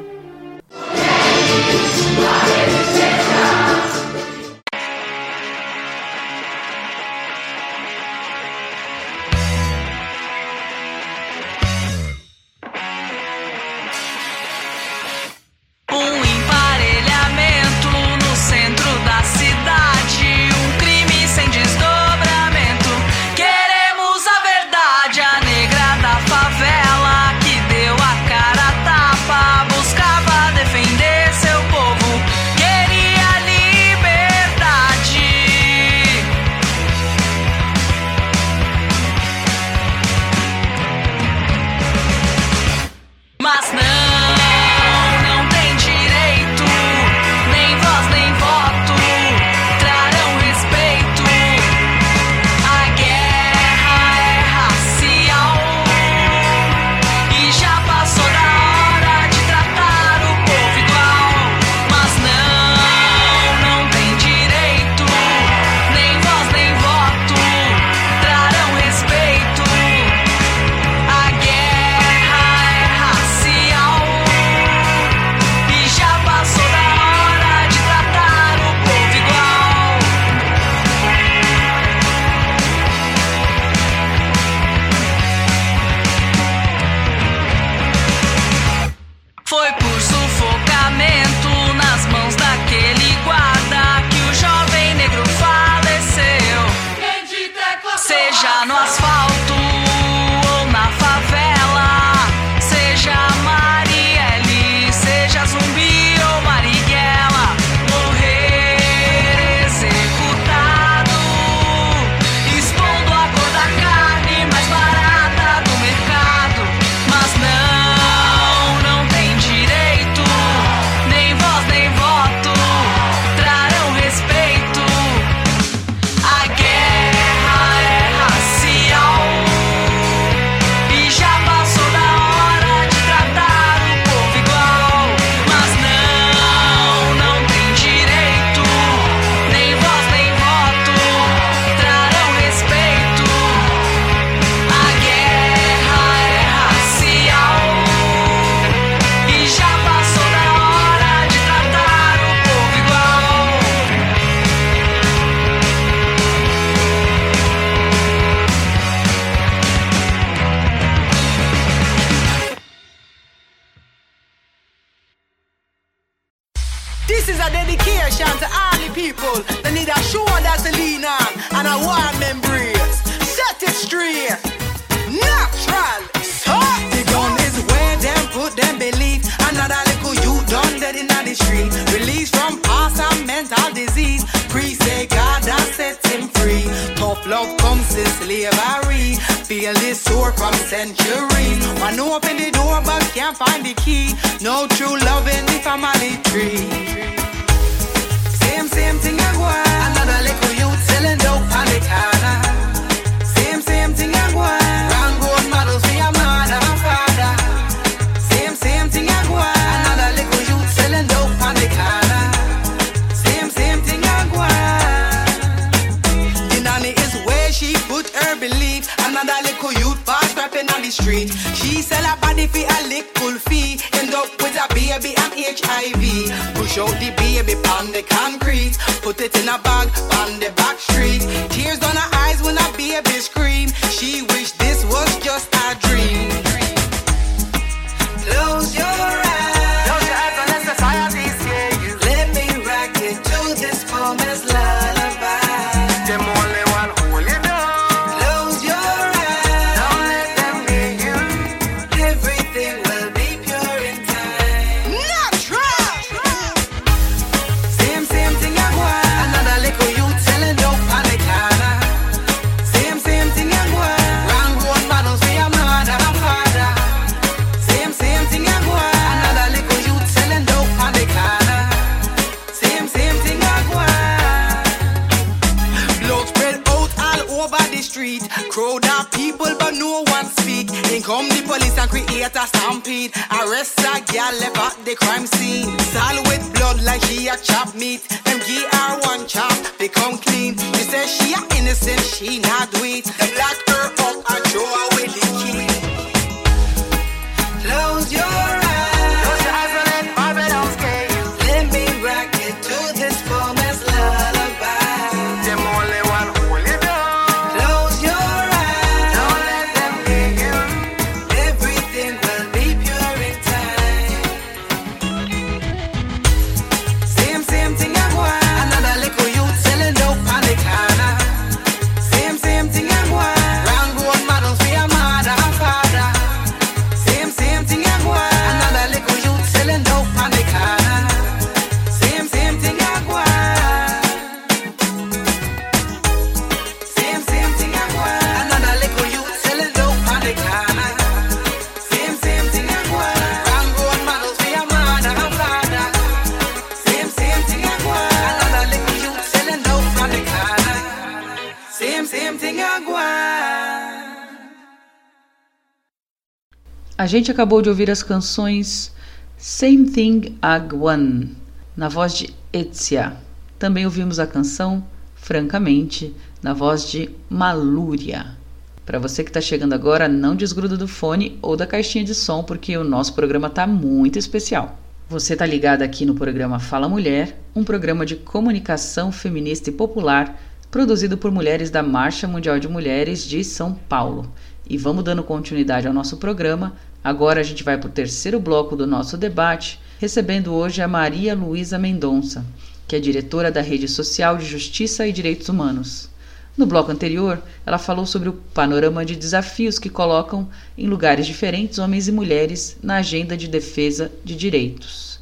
Speaker 2: Gente acabou de ouvir as canções Same Thing Agwan, na voz de Etzia. Também ouvimos a canção Francamente, na voz de Malúria. Para você que está chegando agora, não desgruda do fone ou da caixinha de som, porque o nosso programa está muito especial. Você está ligado aqui no programa Fala Mulher, um programa de comunicação feminista e popular produzido por mulheres da Marcha Mundial de Mulheres de São Paulo. E vamos dando continuidade ao nosso programa. Agora a gente vai para o terceiro bloco do nosso debate, recebendo hoje a Maria Luísa Mendonça, que é diretora da Rede Social de Justiça e Direitos Humanos. No bloco anterior, ela falou sobre o panorama de desafios que colocam em lugares diferentes homens e mulheres na agenda de defesa de direitos.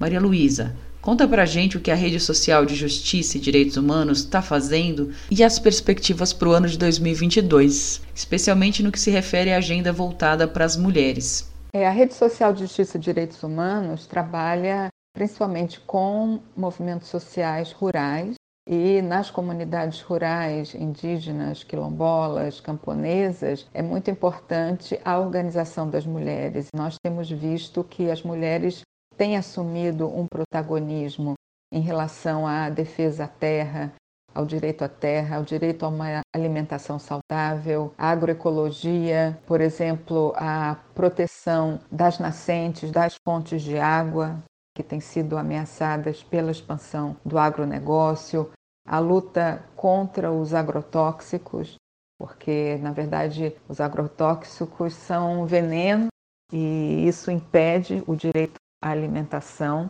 Speaker 2: Maria Luísa, conta pra gente o que a Rede Social de Justiça e Direitos Humanos está fazendo e as perspectivas para o ano de 2022, especialmente no que se refere à agenda voltada para as mulheres.
Speaker 9: É, a Rede Social de Justiça e Direitos Humanos trabalha principalmente com movimentos sociais rurais e nas comunidades rurais, indígenas, quilombolas, camponesas, é muito importante a organização das mulheres. Nós temos visto que as mulheres têm assumido um protagonismo em relação à defesa à terra, ao direito à terra, ao direito a uma alimentação saudável, à agroecologia, por exemplo, a proteção das nascentes, das fontes de água que têm sido ameaçadas pela expansão do agronegócio, a luta contra os agrotóxicos, porque na verdade os agrotóxicos são veneno e isso impede o direito à alimentação.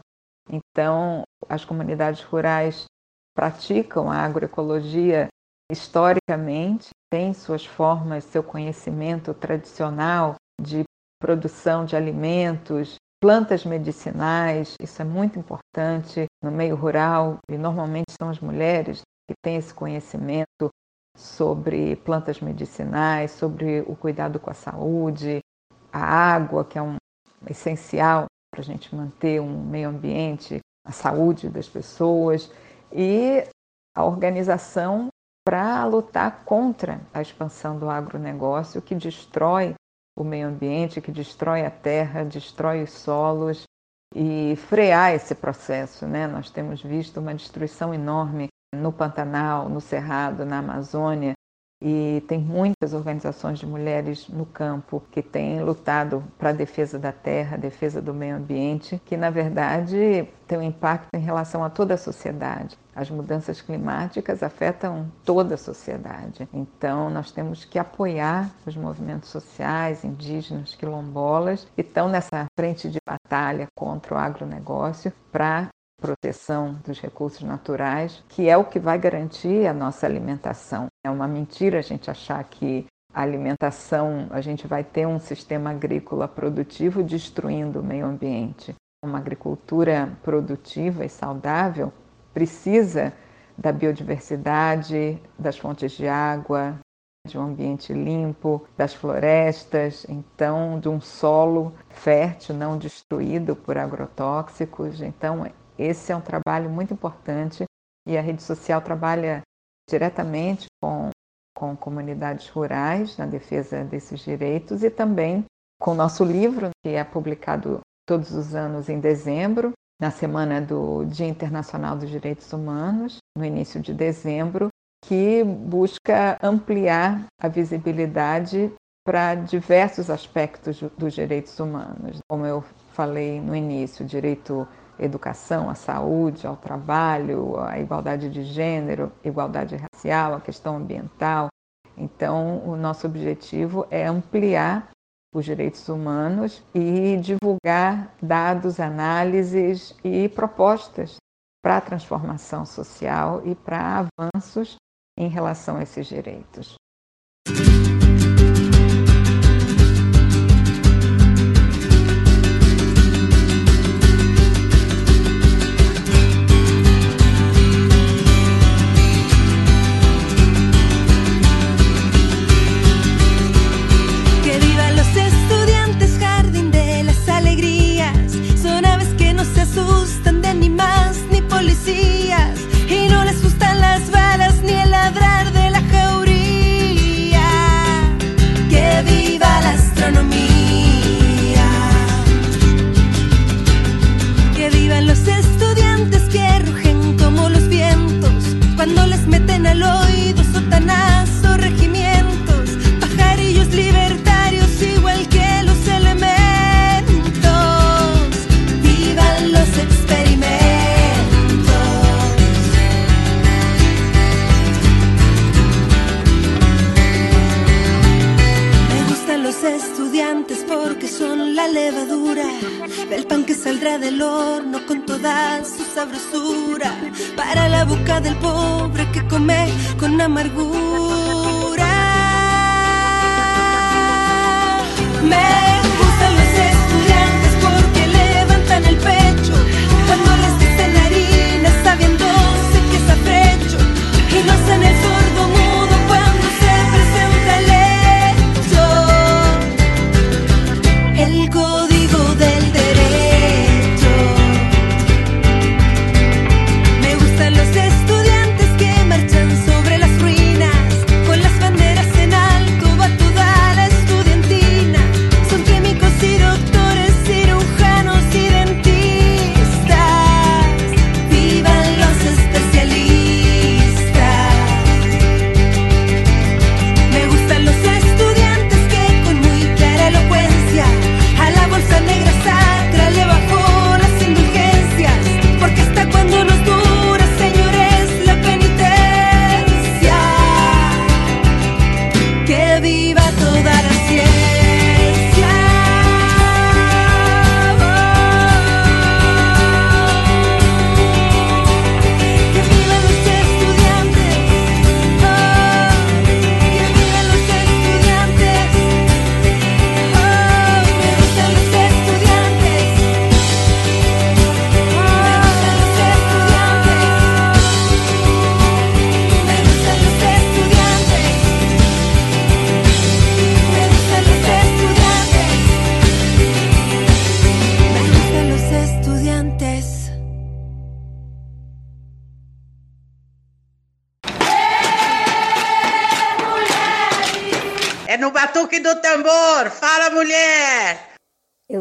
Speaker 9: Então, as comunidades rurais praticam a agroecologia historicamente, têm suas formas, seu conhecimento tradicional de produção de alimentos, plantas medicinais, isso é muito importante no meio rural e normalmente são as mulheres que têm esse conhecimento sobre plantas medicinais, sobre o cuidado com a saúde, a água, que é um essencial para a gente manter um meio ambiente, a saúde das pessoas e a organização para lutar contra a expansão do agronegócio que destrói o meio ambiente, que destrói a terra, destrói os solos e frear esse processo. Né? Nós temos visto uma destruição enorme no Pantanal, no Cerrado, na Amazônia, e tem muitas organizações de mulheres no campo que têm lutado para a defesa da terra, defesa do meio ambiente, que na verdade tem um impacto em relação a toda a sociedade. As mudanças climáticas afetam toda a sociedade. Então nós temos que apoiar os movimentos sociais, indígenas, quilombolas, que estão nessa frente de batalha contra o agronegócio para proteção dos recursos naturais, que é o que vai garantir a nossa alimentação. É uma mentira a gente achar que a alimentação, a gente vai ter um sistema agrícola produtivo destruindo o meio ambiente. Uma agricultura produtiva e saudável precisa da biodiversidade, das fontes de água, de um ambiente limpo, das florestas, então de um solo fértil, não destruído por agrotóxicos. Então, esse é um trabalho muito importante e a rede social trabalha diretamente com, com comunidades rurais na defesa desses direitos e também
Speaker 16: com o nosso livro, que é publicado todos os anos em dezembro, na semana do Dia Internacional dos Direitos Humanos, no início de dezembro, que busca ampliar a visibilidade para diversos aspectos dos direitos humanos. Como eu falei no início, direito educação, à saúde, ao trabalho, à igualdade de gênero, igualdade racial, a questão ambiental. Então, o nosso objetivo é ampliar os direitos humanos e divulgar dados, análises e propostas para a transformação social e para avanços em relação a esses direitos.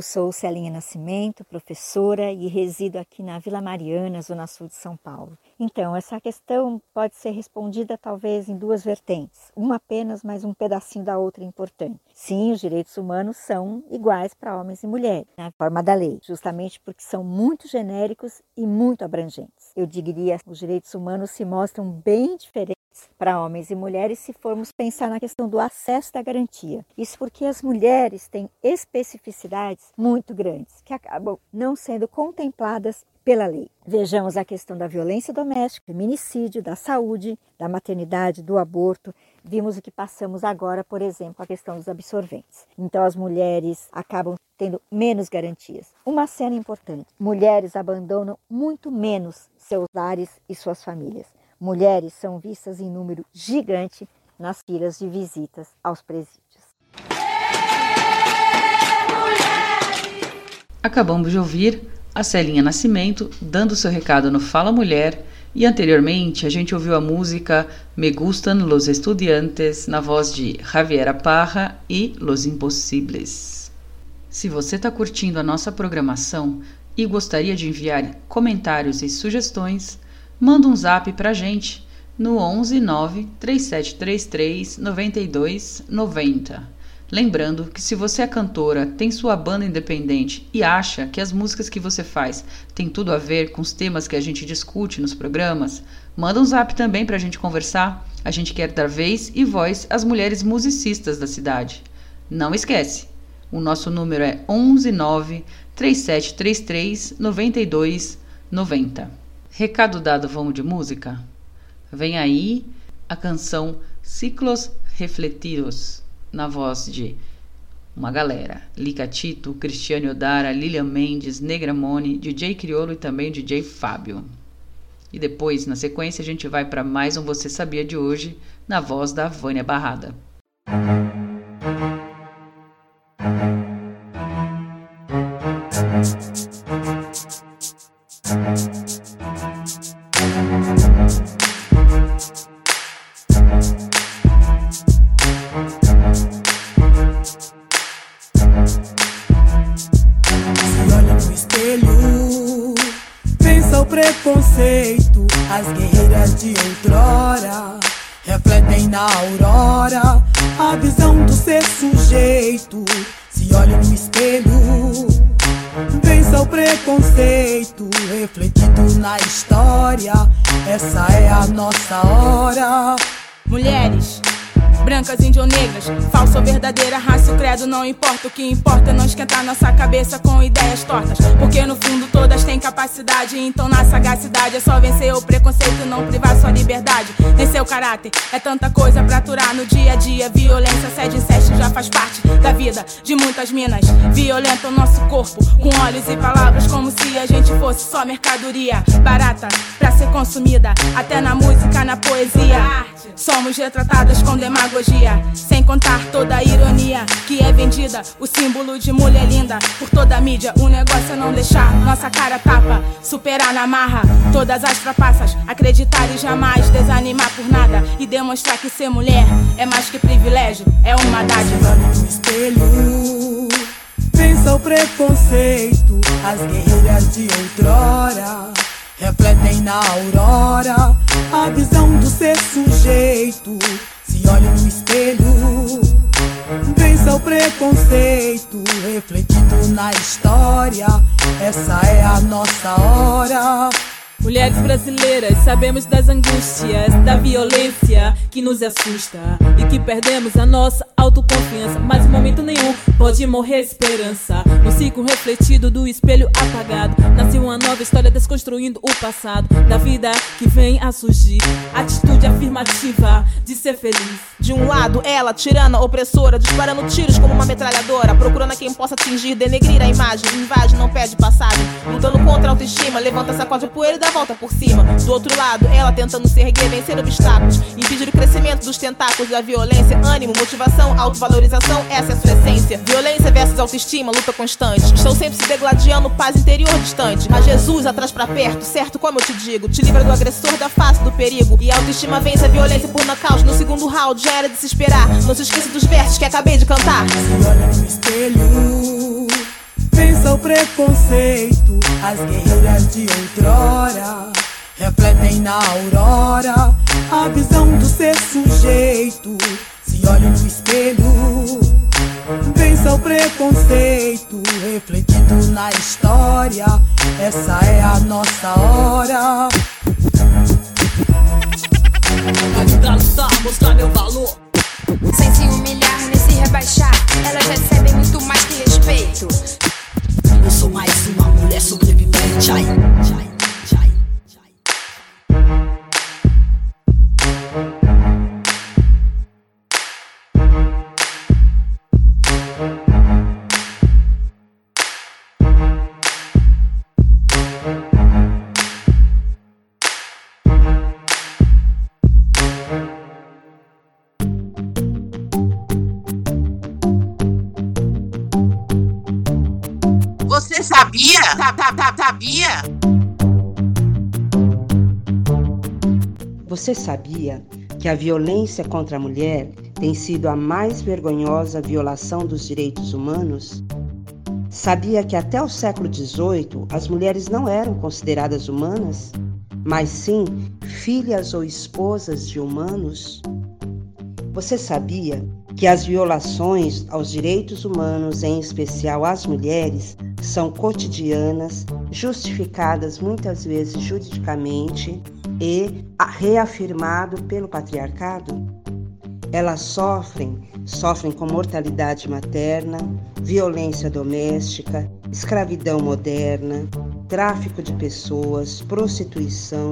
Speaker 17: Sou Celinha Nascimento, professora e resido aqui na Vila Mariana, Zona Sul de São Paulo. Então, essa questão pode ser respondida talvez em duas vertentes, uma apenas, mas um pedacinho da outra importante. Sim, os direitos humanos são iguais para homens e mulheres, na forma da lei, justamente porque são muito genéricos e muito abrangentes. Eu diria que os direitos humanos se mostram bem diferentes para homens e mulheres se formos pensar na questão do acesso da garantia. Isso porque as mulheres têm especificidades muito grandes que acabam não sendo contempladas pela lei. Vejamos a questão da violência doméstica, feminicídio, da saúde, da maternidade, do aborto. Vimos o que passamos agora, por exemplo, a questão dos absorventes. Então as mulheres acabam tendo menos garantias. Uma cena importante: mulheres abandonam muito menos seus lares e suas famílias. Mulheres são vistas em número gigante nas filas de visitas aos presídios.
Speaker 2: Acabamos de ouvir a Celinha Nascimento dando seu recado no Fala Mulher e anteriormente a gente ouviu a música Me Gustan Los Estudiantes na voz de Javiera Parra e Los Impossibles. Se você está curtindo a nossa programação e gostaria de enviar comentários e sugestões, manda um zap para a gente no 11 9 3733 9290. Lembrando que se você é cantora, tem sua banda independente e acha que as músicas que você faz têm tudo a ver com os temas que a gente discute nos programas, manda um zap também para a gente conversar. A gente quer dar vez e voz às mulheres musicistas da cidade. Não esquece, o nosso número é 119 3733 9290. Recado dado, vamos de música? Vem aí a canção Ciclos Refletidos na voz de uma galera: Lica Tito, Cristiane Odara, Lilian Mendes, Negramone, DJ Criolo e também DJ Fábio. E depois, na sequência, a gente vai para mais um Você Sabia de hoje, na voz da Vânia Barrada. preconceito refletido na história. Essa é a nossa hora.
Speaker 18: Mulheres, verdadeira raça, o credo não importa. O que importa é não esquentar nossa cabeça com ideias tortas. Porque no fundo todas têm capacidade, então na sagacidade é só vencer o preconceito e não privar sua liberdade. Nem seu caráter, é tanta coisa pra aturar no dia a dia. Violência, sede incesto já faz parte da vida de muitas minas. Violenta o nosso corpo, com olhos e palavras, como se a gente fosse só mercadoria barata pra ser consumida. Até na música, na poesia. Somos retratadas com demagogia, sem contar toda a ironia que é vendida. O símbolo de mulher linda por toda a mídia. O negócio é não deixar nossa cara tapa, superar na marra todas as trapaças, acreditar e jamais desanimar por nada e demonstrar que ser mulher é mais que privilégio, é uma dádiva.
Speaker 10: No espelho, pensa o preconceito, as guerreiras de outrora refletem na aurora a visão do ser sujeito. Se olha no espelho, pensa o preconceito refletido na história. Essa é a nossa hora.
Speaker 18: Mulheres brasileiras, sabemos das angústias, da violência que nos assusta e que perdemos a nossa autoconfiança. Mas em momento nenhum pode morrer a esperança. No ciclo refletido do espelho apagado, nasce uma nova história desconstruindo o passado da vida que vem a surgir. Atitude afirmativa de ser feliz.
Speaker 19: De um lado, ela, tirana, opressora, disparando tiros como uma metralhadora, procurando quem possa atingir, denegrir a imagem, invade, não pede passagem, lutando contra a autoestima, levanta, sacode a poeira e dá volta por cima. Do outro lado, ela tentando se erguer, vencer obstáculos, impedir o crescimento dos tentáculos da violência, ânimo, motivação, autovalorização, essa é a sua essência. Violência versus autoestima, luta constante. Estão sempre se degladiando, paz interior distante. Mas Jesus atrás para perto, certo como eu te digo, te livra do agressor da face do perigo. E a autoestima vence a violência por nocaute. No segundo round já era de se esperar. Não se esqueça dos versos que acabei de cantar.
Speaker 10: Se olha no espelho, pensa o preconceito, as guerreiras de outrora refletem na aurora a visão do ser sujeito. Se olha no espelho, pensa o preconceito refletido na história. Essa é a nossa hora.
Speaker 18: Ajuda a lutar, mostrar meu valor.
Speaker 20: Sem se humilhar nem se rebaixar, elas recebem muito mais que respeito.
Speaker 18: Eu sou mais uma mulher sobrevivente. Ai, ai.
Speaker 4: Você sabia? Sabia?
Speaker 21: Você sabia que a violência contra a mulher tem sido a mais vergonhosa violação dos direitos humanos? Sabia que até o século XVIII as mulheres não eram consideradas humanas, mas sim filhas ou esposas de humanos? Você sabia que as violações aos direitos humanos, em especial às mulheres, são cotidianas, justificadas muitas vezes juridicamente e reafirmado pelo patriarcado? Elas sofrem, sofrem com mortalidade materna, violência doméstica, escravidão moderna, tráfico de pessoas, prostituição,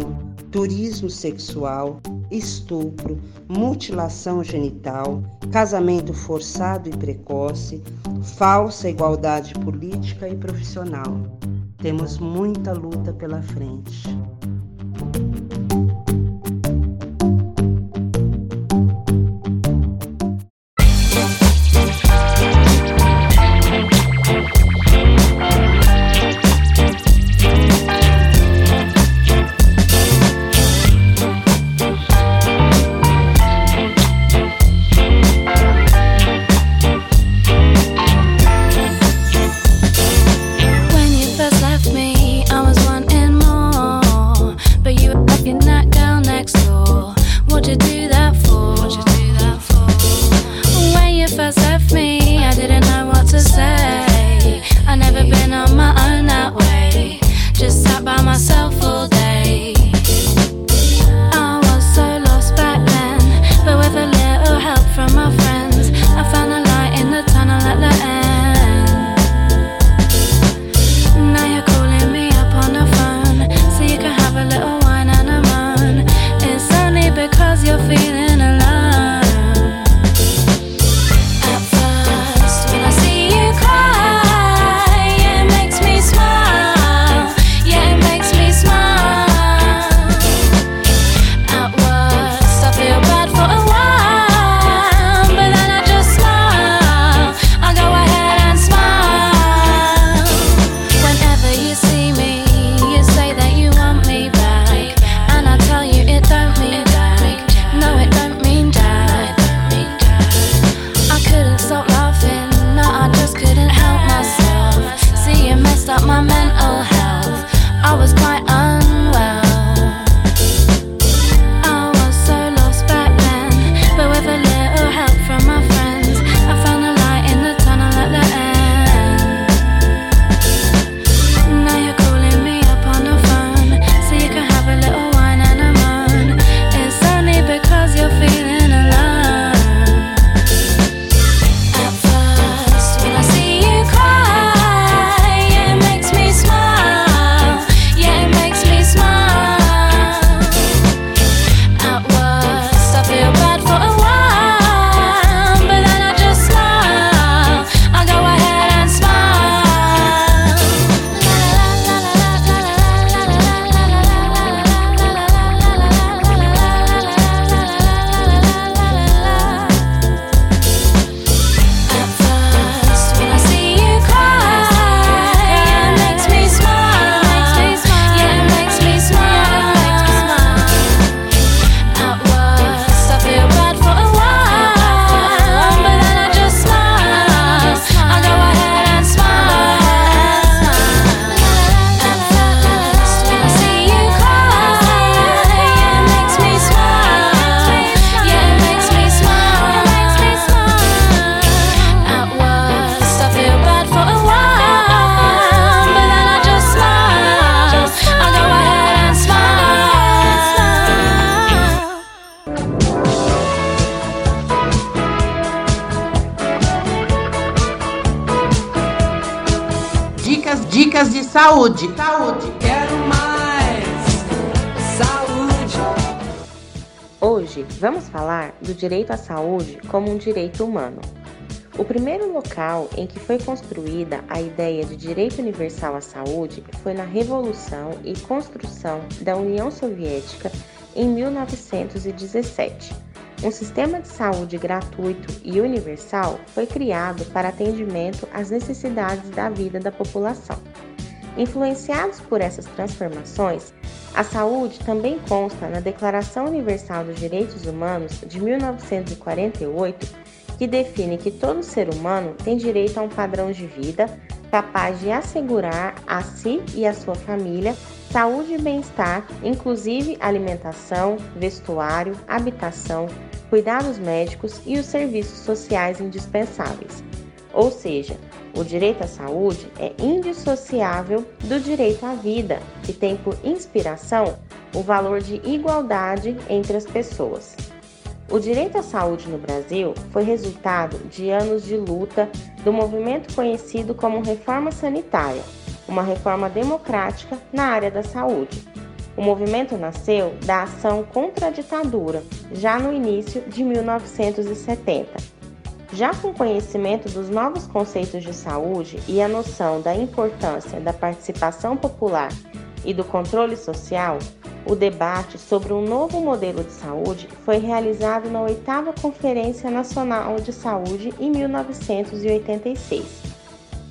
Speaker 21: turismo sexual, estupro, mutilação genital, casamento forçado e precoce, falsa igualdade política e profissional. Temos muita luta pela frente.
Speaker 22: Saúde como um direito humano. O primeiro local em que foi construída a ideia de direito universal à saúde foi na Revolução e Construção da União Soviética em 1917 um sistema de saúde gratuito e universal foi criado para atendimento às necessidades da vida da população. Influenciados por essas transformações, a saúde também consta na Declaração Universal dos Direitos Humanos de 1948, que define que todo ser humano tem direito a um padrão de vida, capaz de assegurar a si e a sua família saúde e bem-estar, inclusive alimentação, vestuário, habitação, cuidados médicos e os serviços sociais indispensáveis. Ou seja, o direito à saúde é indissociável do direito à vida, que tem por inspiração o valor de igualdade entre as pessoas. O direito à saúde no Brasil foi resultado de anos de luta do movimento conhecido como Reforma Sanitária, uma reforma democrática na área da saúde. O movimento nasceu da ação contra a ditadura, já no início de 1970 já com conhecimento dos novos conceitos de saúde e a noção da importância da participação popular e do controle social, o debate sobre um novo modelo de saúde foi realizado na oitava Conferência Nacional de Saúde em 1986.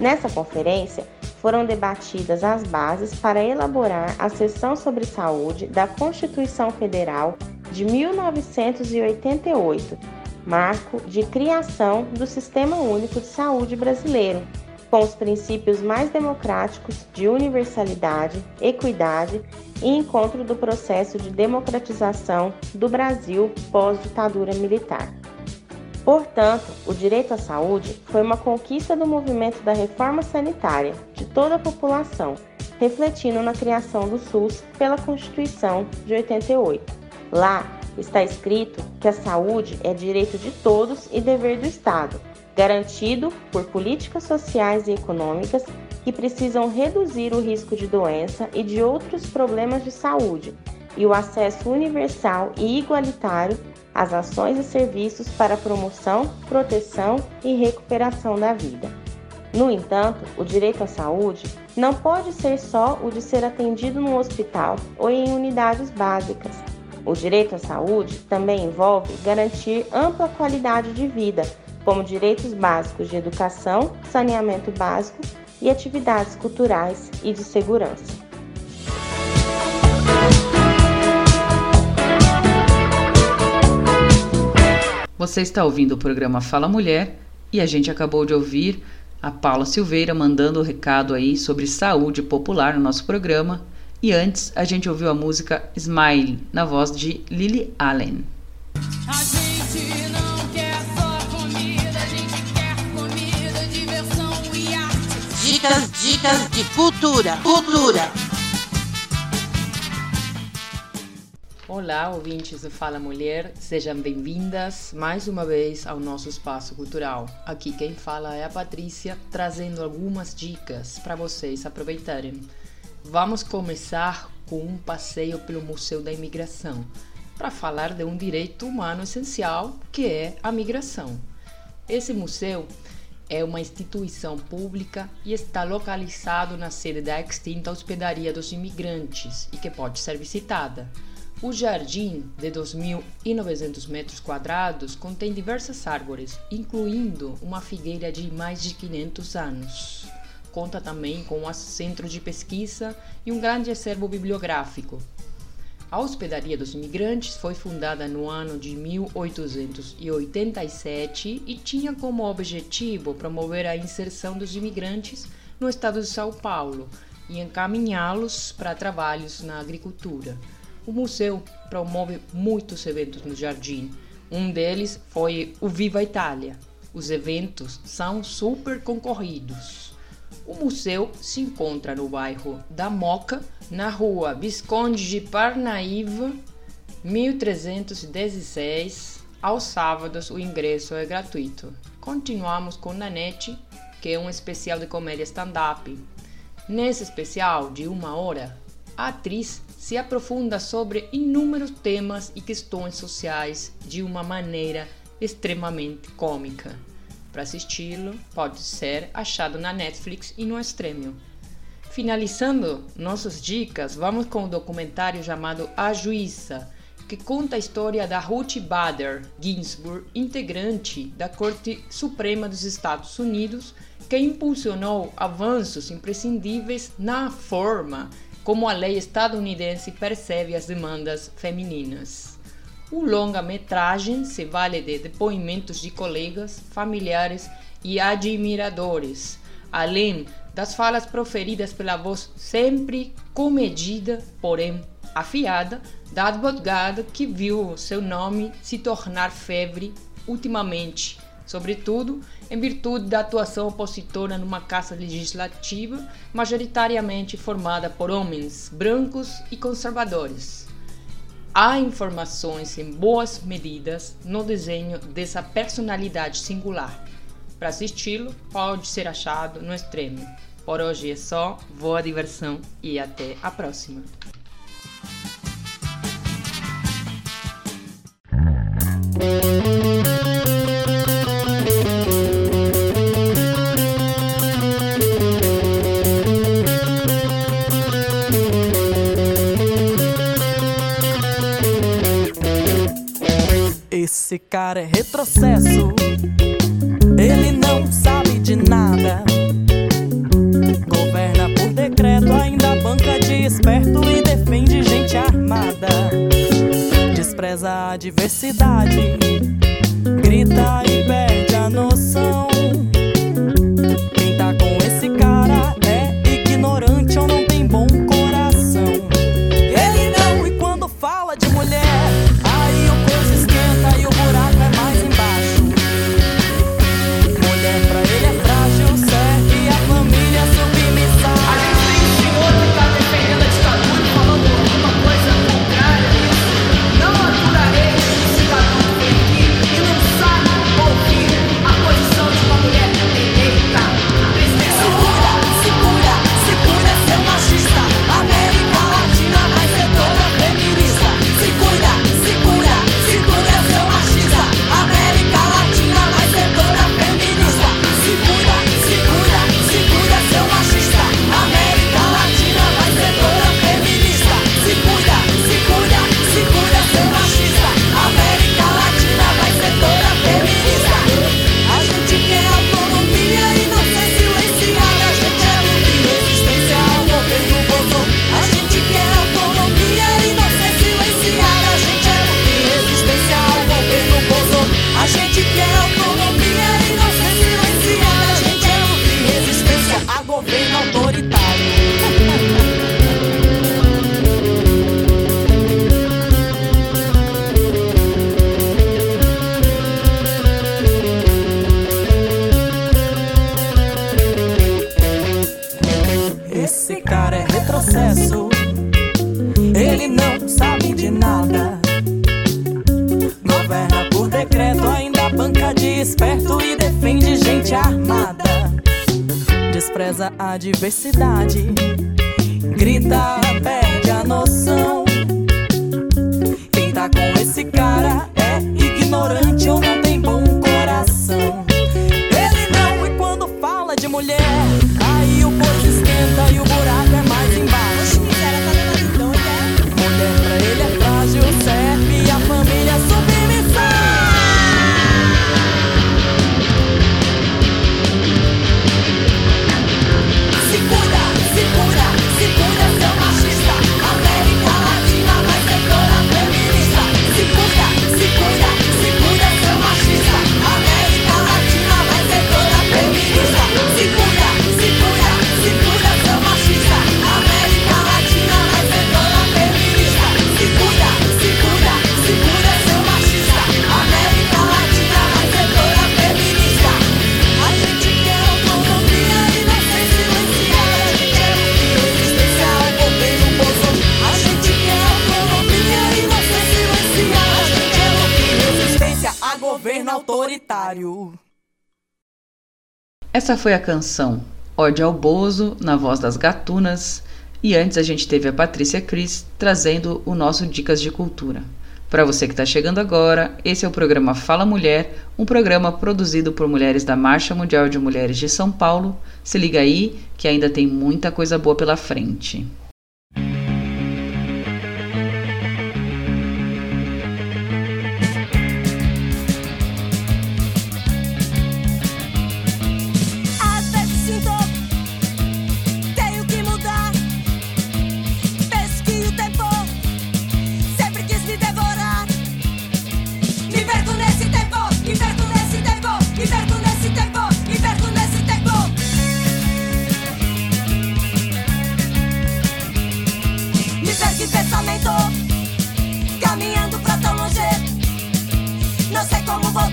Speaker 22: Nessa conferência, foram debatidas as bases para elaborar a seção sobre saúde da Constituição Federal de 1988 marco de criação do Sistema Único de Saúde brasileiro, com os princípios mais democráticos de universalidade, equidade e encontro do processo de democratização do Brasil pós-ditadura militar. Portanto, o direito à saúde foi uma conquista do movimento da reforma sanitária de toda a população, refletindo na criação do SUS pela Constituição de 88. Lá, está escrito que a saúde é direito de todos e dever do Estado, garantido por políticas sociais e econômicas que precisam reduzir o risco de doença e de outros problemas de saúde, e o acesso universal e igualitário às ações e serviços para promoção, proteção e recuperação da vida. No entanto, o direito à saúde não pode ser só o de ser atendido no hospital ou em unidades básicas o direito à saúde também envolve garantir ampla qualidade de vida, como direitos básicos de educação, saneamento básico e atividades culturais e de segurança.
Speaker 2: Você está ouvindo o programa Fala Mulher e a gente acabou de ouvir a Paula Silveira mandando o recado aí sobre saúde popular no nosso programa e antes, a gente ouviu a música Smile, na voz de Lily Allen. A gente não quer só comida, a gente quer comida, diversão e arte.
Speaker 23: Dicas, dicas de cultura, cultura.
Speaker 24: Olá, ouvintes do Fala Mulher, sejam bem-vindas mais uma vez ao nosso espaço cultural. Aqui quem fala é a Patrícia, trazendo algumas dicas para vocês aproveitarem. Vamos começar com um passeio pelo Museu da Imigração para falar de um direito humano essencial que é a migração. Esse museu é uma instituição pública e está localizado na sede da extinta Hospedaria dos Imigrantes e que pode ser visitada. O jardim, de 2.900 metros quadrados, contém diversas árvores, incluindo uma figueira de mais de 500 anos conta também com um centro de pesquisa e um grande acervo bibliográfico. A Hospedaria dos Imigrantes foi fundada no ano de 1887 e tinha como objetivo promover a inserção dos imigrantes no estado de São Paulo e encaminhá-los para trabalhos na agricultura. O museu promove muitos eventos no jardim. Um deles foi o Viva Itália. Os eventos são super concorridos. O museu se encontra no bairro da Moca, na rua Visconde de Parnaíba, 1316. Aos sábados o ingresso é gratuito. Continuamos com Nanete, que é um especial de comédia stand-up. Nesse especial de uma hora, a atriz se aprofunda sobre inúmeros temas e questões sociais de uma maneira extremamente cômica. Para assisti-lo, pode ser achado na Netflix e no Stremio. Finalizando nossas dicas, vamos com o documentário chamado A Juíza, que conta a história da Ruth Bader Ginsburg, integrante da Corte Suprema dos Estados Unidos, que impulsionou avanços imprescindíveis na forma como a lei estadunidense percebe as demandas femininas. O longa-metragem se vale de depoimentos de colegas, familiares e admiradores, além das falas proferidas pela voz sempre comedida, porém afiada, da advogada que viu seu nome se tornar febre ultimamente, sobretudo em virtude da atuação opositora numa casa legislativa majoritariamente formada por homens brancos e conservadores. Há informações em boas medidas no desenho dessa personalidade singular. Para assisti-lo, pode ser achado no extremo. Por hoje é só, boa diversão e até a próxima.
Speaker 3: Esse cara é retrocesso. Ele não sabe de nada. Governa por decreto, ainda banca de esperto e defende gente armada. Despreza a diversidade, grita e perde a noção.
Speaker 2: Essa foi a canção Ode ao Bozo, na voz das Gatunas, e antes a gente teve a Patrícia Cris trazendo o nosso Dicas de Cultura. Para você que está chegando agora, esse é o programa Fala Mulher, um programa produzido por mulheres da Marcha Mundial de Mulheres de São Paulo. Se liga aí que ainda tem muita coisa boa pela frente.
Speaker 15: Como voltar.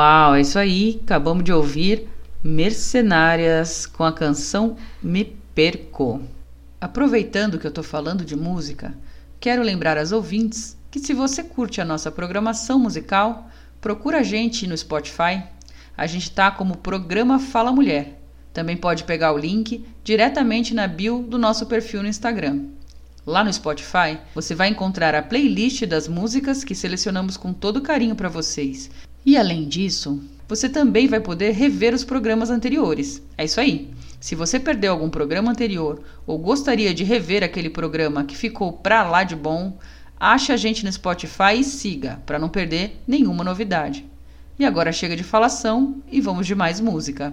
Speaker 2: Uau, é isso aí. Acabamos de ouvir Mercenárias com a canção Me Perco. Aproveitando que eu tô falando de música, quero lembrar às ouvintes que se você curte a nossa programação musical, procura a gente no Spotify. A gente tá como programa Fala Mulher. Também pode pegar o link diretamente na bio do nosso perfil no Instagram. Lá no Spotify, você vai encontrar a playlist das músicas que selecionamos com todo carinho para vocês. E além disso, você também vai poder rever os programas anteriores. É isso aí. Se você perdeu algum programa anterior ou gostaria de rever aquele programa que ficou pra lá de bom, ache a gente no Spotify e siga para não perder nenhuma novidade. E agora chega de falação e vamos de mais música.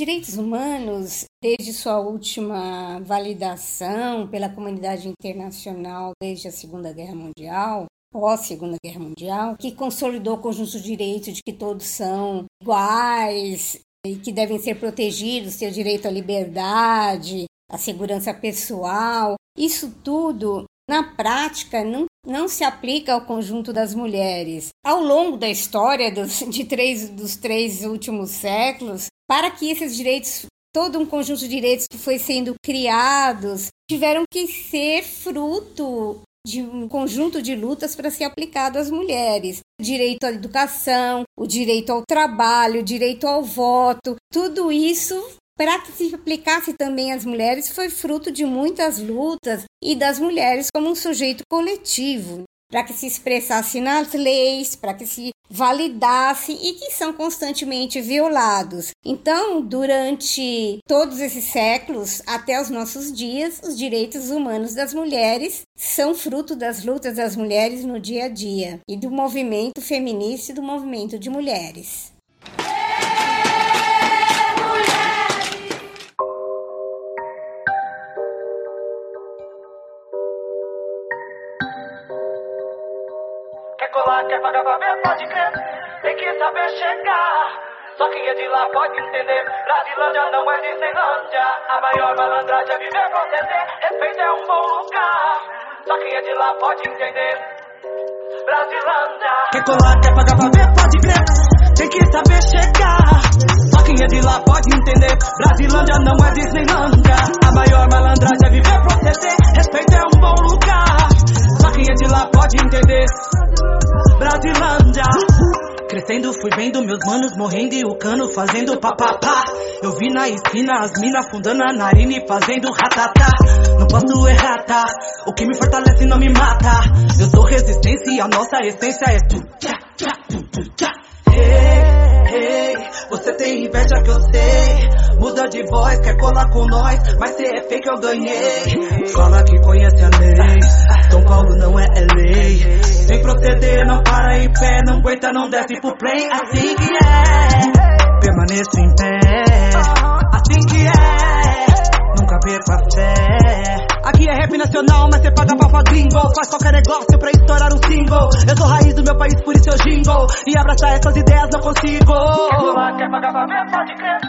Speaker 25: Direitos humanos, desde sua última validação pela comunidade internacional desde a Segunda Guerra Mundial, pós-Segunda Guerra Mundial, que consolidou o conjunto de direitos de que todos são iguais e que devem ser protegidos, ter direito à liberdade, à segurança pessoal. Isso tudo, na prática, não, não se aplica ao conjunto das mulheres. Ao longo da história dos, de três, dos três últimos séculos, para que esses direitos todo um conjunto de direitos que foi sendo criados tiveram que ser fruto de um conjunto de lutas para ser aplicado às mulheres. O direito à educação, o direito ao trabalho, o direito ao voto, tudo isso para que se aplicasse também às mulheres foi fruto de muitas lutas e das mulheres como um sujeito coletivo para que se expressasse nas leis, para que se validasse e que são constantemente violados. Então, durante todos esses séculos até os nossos dias, os direitos humanos das mulheres são fruto das lutas das mulheres no dia a dia e do movimento feminista e do movimento de mulheres.
Speaker 26: Colar, quer pagar pra ver, pode crer. Tem que saber chegar. Só quem é de lá pode entender. Brasilândia não é Disneylândia. A maior malandragem é viver com CD. Respeito é um bom lugar. Só quem é de lá pode entender. Brasilândia. Quer colar, quer pagar pra ver, pode crer. Tem que saber chegar. Só quem é de lá pode entender. Brasilândia não é Disneylândia. A maior malandragem é viver proceder. Respeito é um bom lugar. Quem é de lá pode entender. Brasilândia. Crescendo, fui vendo meus manos morrendo e o cano fazendo papapá. Eu vi na esquina as minas fundando a narina e fazendo ratatá. Não posso errar, tá? O que me fortalece não me mata. Eu sou resistência e a nossa essência é tu. Tchá, tchá, tu, tchá. Hey, hey, você tem inveja que eu sei. Muda de voz, quer colar com nós, mas cê é fake, eu ganhei. Fala que conhece a lei. São Paulo não é LA. Sem proceder, não para em pé, não aguenta, não desce pro play. Assim que é, permaneço em pé. Assim que é, nunca perco a fé. Aqui é rap nacional, mas cê paga pra gringo. Faz qualquer negócio pra estourar um single. Eu sou raiz do meu país, por isso eu jingle. E abraçar essas ideias não consigo. Pular, quer pagar pra ver, pode crer.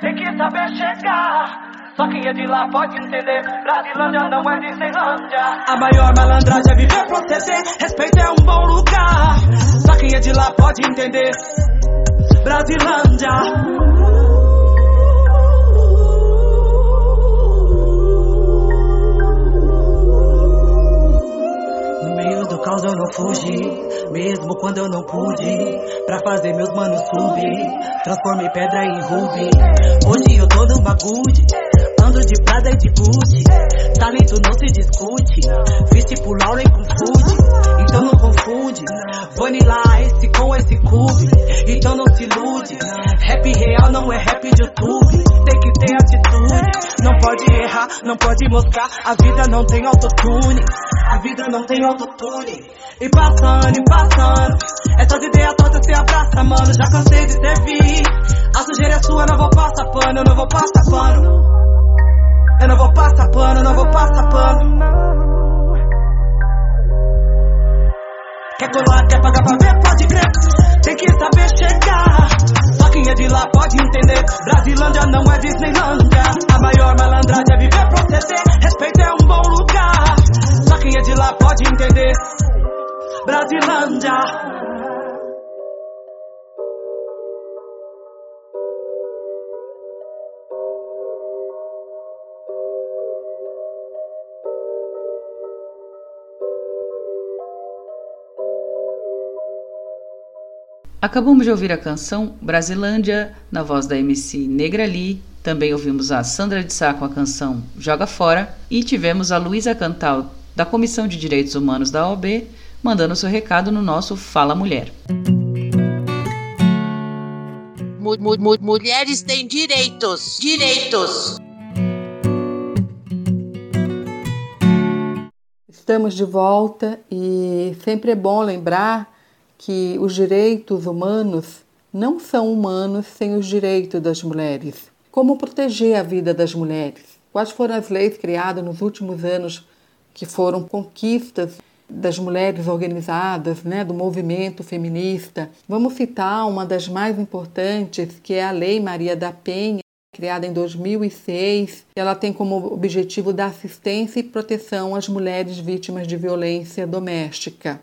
Speaker 26: Tem que saber chegar. Só quem é de lá pode entender. Brasilândia não é Disneylândia. A maior malandragem é viver proceder. Respeito é um bom lugar. Só quem é de lá pode entender. Brasilândia. Caos eu não fugi, mesmo quando eu não pude. Pra fazer meus manos subir, transformei pedra em rubi. Hoje eu tô no bagulho, ando de Prada e de Gucci. Talento não se discute, fiz tipo Lauren com food. Então não confunde, Vanilla esse com esse cube. Então não se ilude, rap real não é rap de YouTube. Tem atitude, não pode errar, não pode moscar. A vida não tem autotune. A vida não tem autotune. E passando, e passando. Essas ideias todas se abraça, mano. Já cansei de servir. A sujeira é sua, não vou passar pano, eu não vou passar pano. Eu não vou passar pano, eu não vou passar pano. Quer colar, quer pagar pra ver, pode crer. Tem que saber chegar. Só quem é de lá pode entender. Brasilândia não é Disneylândia. A maior malandragem é viver proceder. Respeito é um bom lugar. Só quem é de lá pode entender. Brasilândia.
Speaker 2: Acabamos de ouvir a canção Brasilândia, na voz da MC Negra Lee. Também ouvimos a Sandra de Sá com a canção Joga Fora. E tivemos a Luísa Cantal, da Comissão de Direitos Humanos da OAB, mandando seu recado no nosso Fala Mulher.
Speaker 23: Mu- mu- mu- mulheres têm direitos. Direitos.
Speaker 12: Estamos de volta e sempre é bom lembrar que os direitos humanos não são humanos sem os direitos das mulheres. Como proteger a vida das mulheres? Quais foram as leis criadas nos últimos anos que foram conquistas das mulheres organizadas, né, do movimento feminista? Vamos citar uma das mais importantes, que é a Lei Maria da Penha, criada em 2006. Ela tem como objetivo dar assistência e proteção às mulheres vítimas de violência doméstica.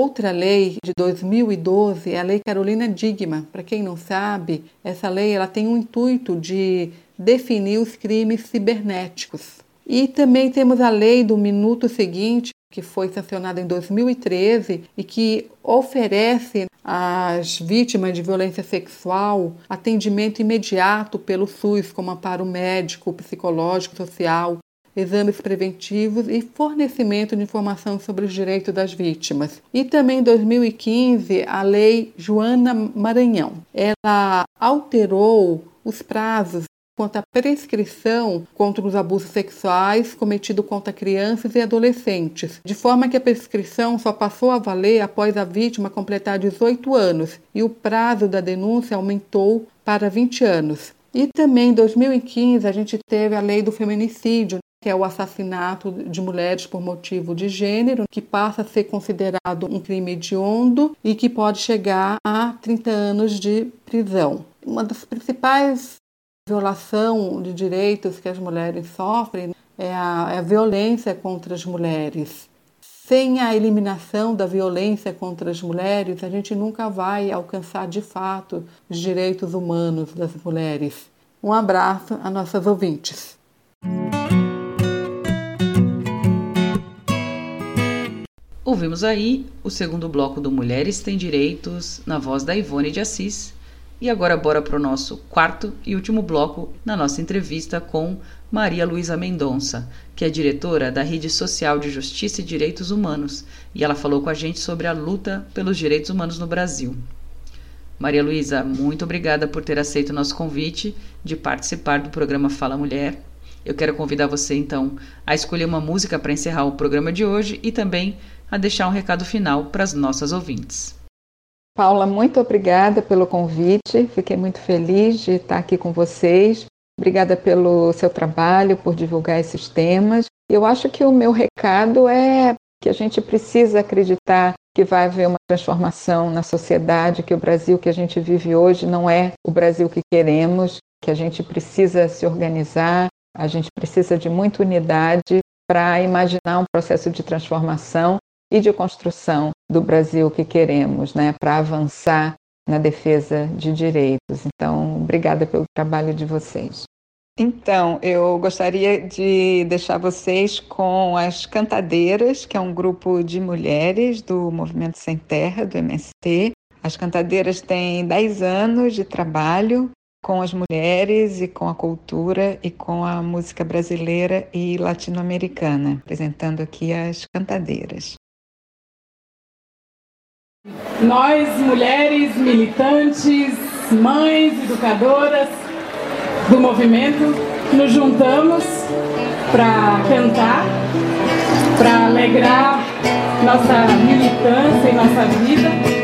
Speaker 12: Outra lei de 2012 é a Lei Carolina Digma. Para quem não sabe, essa lei ela tem o intuito de definir os crimes cibernéticos. E também temos a lei do minuto seguinte, que foi sancionada em 2013 e que oferece às vítimas de violência sexual atendimento imediato pelo SUS, como amparo médico, psicológico, social, exames preventivos e fornecimento de informação sobre os direitos das vítimas. E também em 2015, a Lei Joana Maranhão. Ela alterou os prazos quanto à prescrição contra os abusos sexuais cometidos contra crianças e adolescentes, de forma que a prescrição só passou a valer após a vítima completar 18 anos e o prazo da denúncia aumentou para 20 anos. E também em 2015 a gente teve a lei do feminicídio, que é o assassinato de mulheres por motivo de gênero, que passa a ser considerado um crime hediondo e que pode chegar a 30 anos de prisão. Uma das principais violação de direitos que as mulheres sofrem é a, é a violência contra as mulheres. Sem a eliminação da violência contra as mulheres, a gente nunca vai alcançar de fato os direitos humanos das mulheres. Um abraço a nossas ouvintes.
Speaker 2: Ouvimos aí o segundo bloco do Mulheres Têm Direitos, na voz da Ivone de Assis. E agora bora para o nosso quarto e último bloco na nossa entrevista com Maria Luísa Mendonça, que é diretora da Rede Social de Justiça e Direitos Humanos, e ela falou com a gente sobre a luta pelos direitos humanos no Brasil. Maria Luísa, muito obrigada por ter aceito o nosso convite de participar do programa Fala Mulher. Eu quero convidar você então a escolher uma música para encerrar o programa de hoje e também a deixar um recado final para as nossas ouvintes.
Speaker 9: Paula, muito obrigada pelo convite. Fiquei muito feliz de estar aqui com vocês. Obrigada pelo seu trabalho, por divulgar esses temas. Eu acho que o meu recado é que a gente precisa acreditar que vai haver uma transformação na sociedade, que o Brasil que a gente vive hoje não é o Brasil que queremos, que a gente precisa se organizar, a gente precisa de muita unidade para imaginar um processo de transformação e de construção do Brasil que queremos, né, para avançar na defesa de direitos. Então, obrigada pelo trabalho de vocês. Então, eu gostaria de deixar vocês com as Cantadeiras, que é um grupo de mulheres do Movimento Sem Terra, do MST. As Cantadeiras têm 10 anos de trabalho com as mulheres e com a cultura e com a música brasileira e latino-americana, apresentando aqui as Cantadeiras.
Speaker 27: Nós, mulheres militantes, mães, educadoras do movimento, nos juntamos para cantar, para alegrar nossa militância e nossa vida.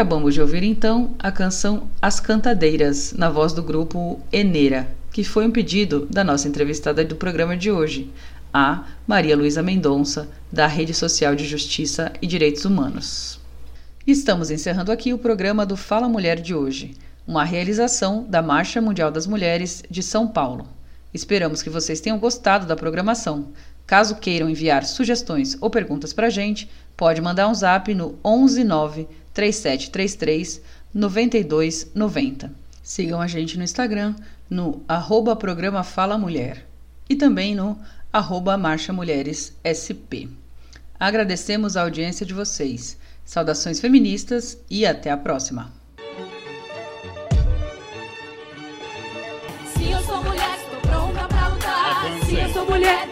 Speaker 2: Acabamos de ouvir então a canção As Cantadeiras, na voz do grupo Eneira, que foi um pedido da nossa entrevistada do programa de hoje, a Maria Luísa Mendonça, da Rede Social de Justiça e Direitos Humanos. Estamos encerrando aqui o programa do Fala Mulher de hoje, uma realização da Marcha Mundial das Mulheres de São Paulo. Esperamos que vocês tenham gostado da programação. Caso queiram enviar sugestões ou perguntas para a gente, pode mandar um zap no 119 3733 9290. Sigam a gente no Instagram no arroba programa Fala Mulher e também no arroba Marcha Mulheres SP. Agradecemos a audiência de vocês. Saudações feministas e até a próxima.
Speaker 1: Se eu sou mulher, estou pronta pra lutar. Se eu sou mulher,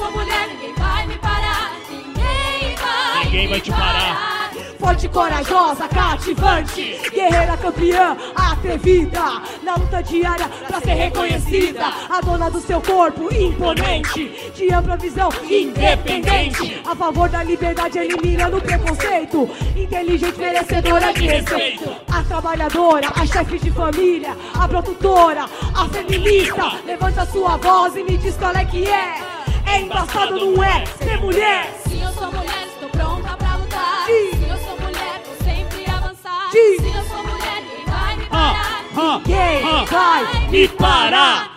Speaker 1: sou mulher, ninguém vai me parar. Ninguém vai,
Speaker 28: Ninguém vai te parar.
Speaker 29: Forte, corajosa, cativante, guerreira campeã, atrevida, na luta diária pra ser reconhecida, a dona do seu corpo, imponente, de ampla visão, independente, a favor da liberdade, eliminando o preconceito, inteligente, merecedora de respeito, a trabalhadora, a chefe de família, a produtora, a feminista, levanta sua voz e me diz qual é que é, é embaçado, não é, ser mulher.
Speaker 1: Se eu sou mulher, estou pronta pra lutar.
Speaker 29: Sim.
Speaker 1: Se eu sou mulher, vou sempre avançar.
Speaker 29: Sim.
Speaker 1: Se eu sou mulher, ninguém vai me parar.
Speaker 29: Ninguém vai me parar.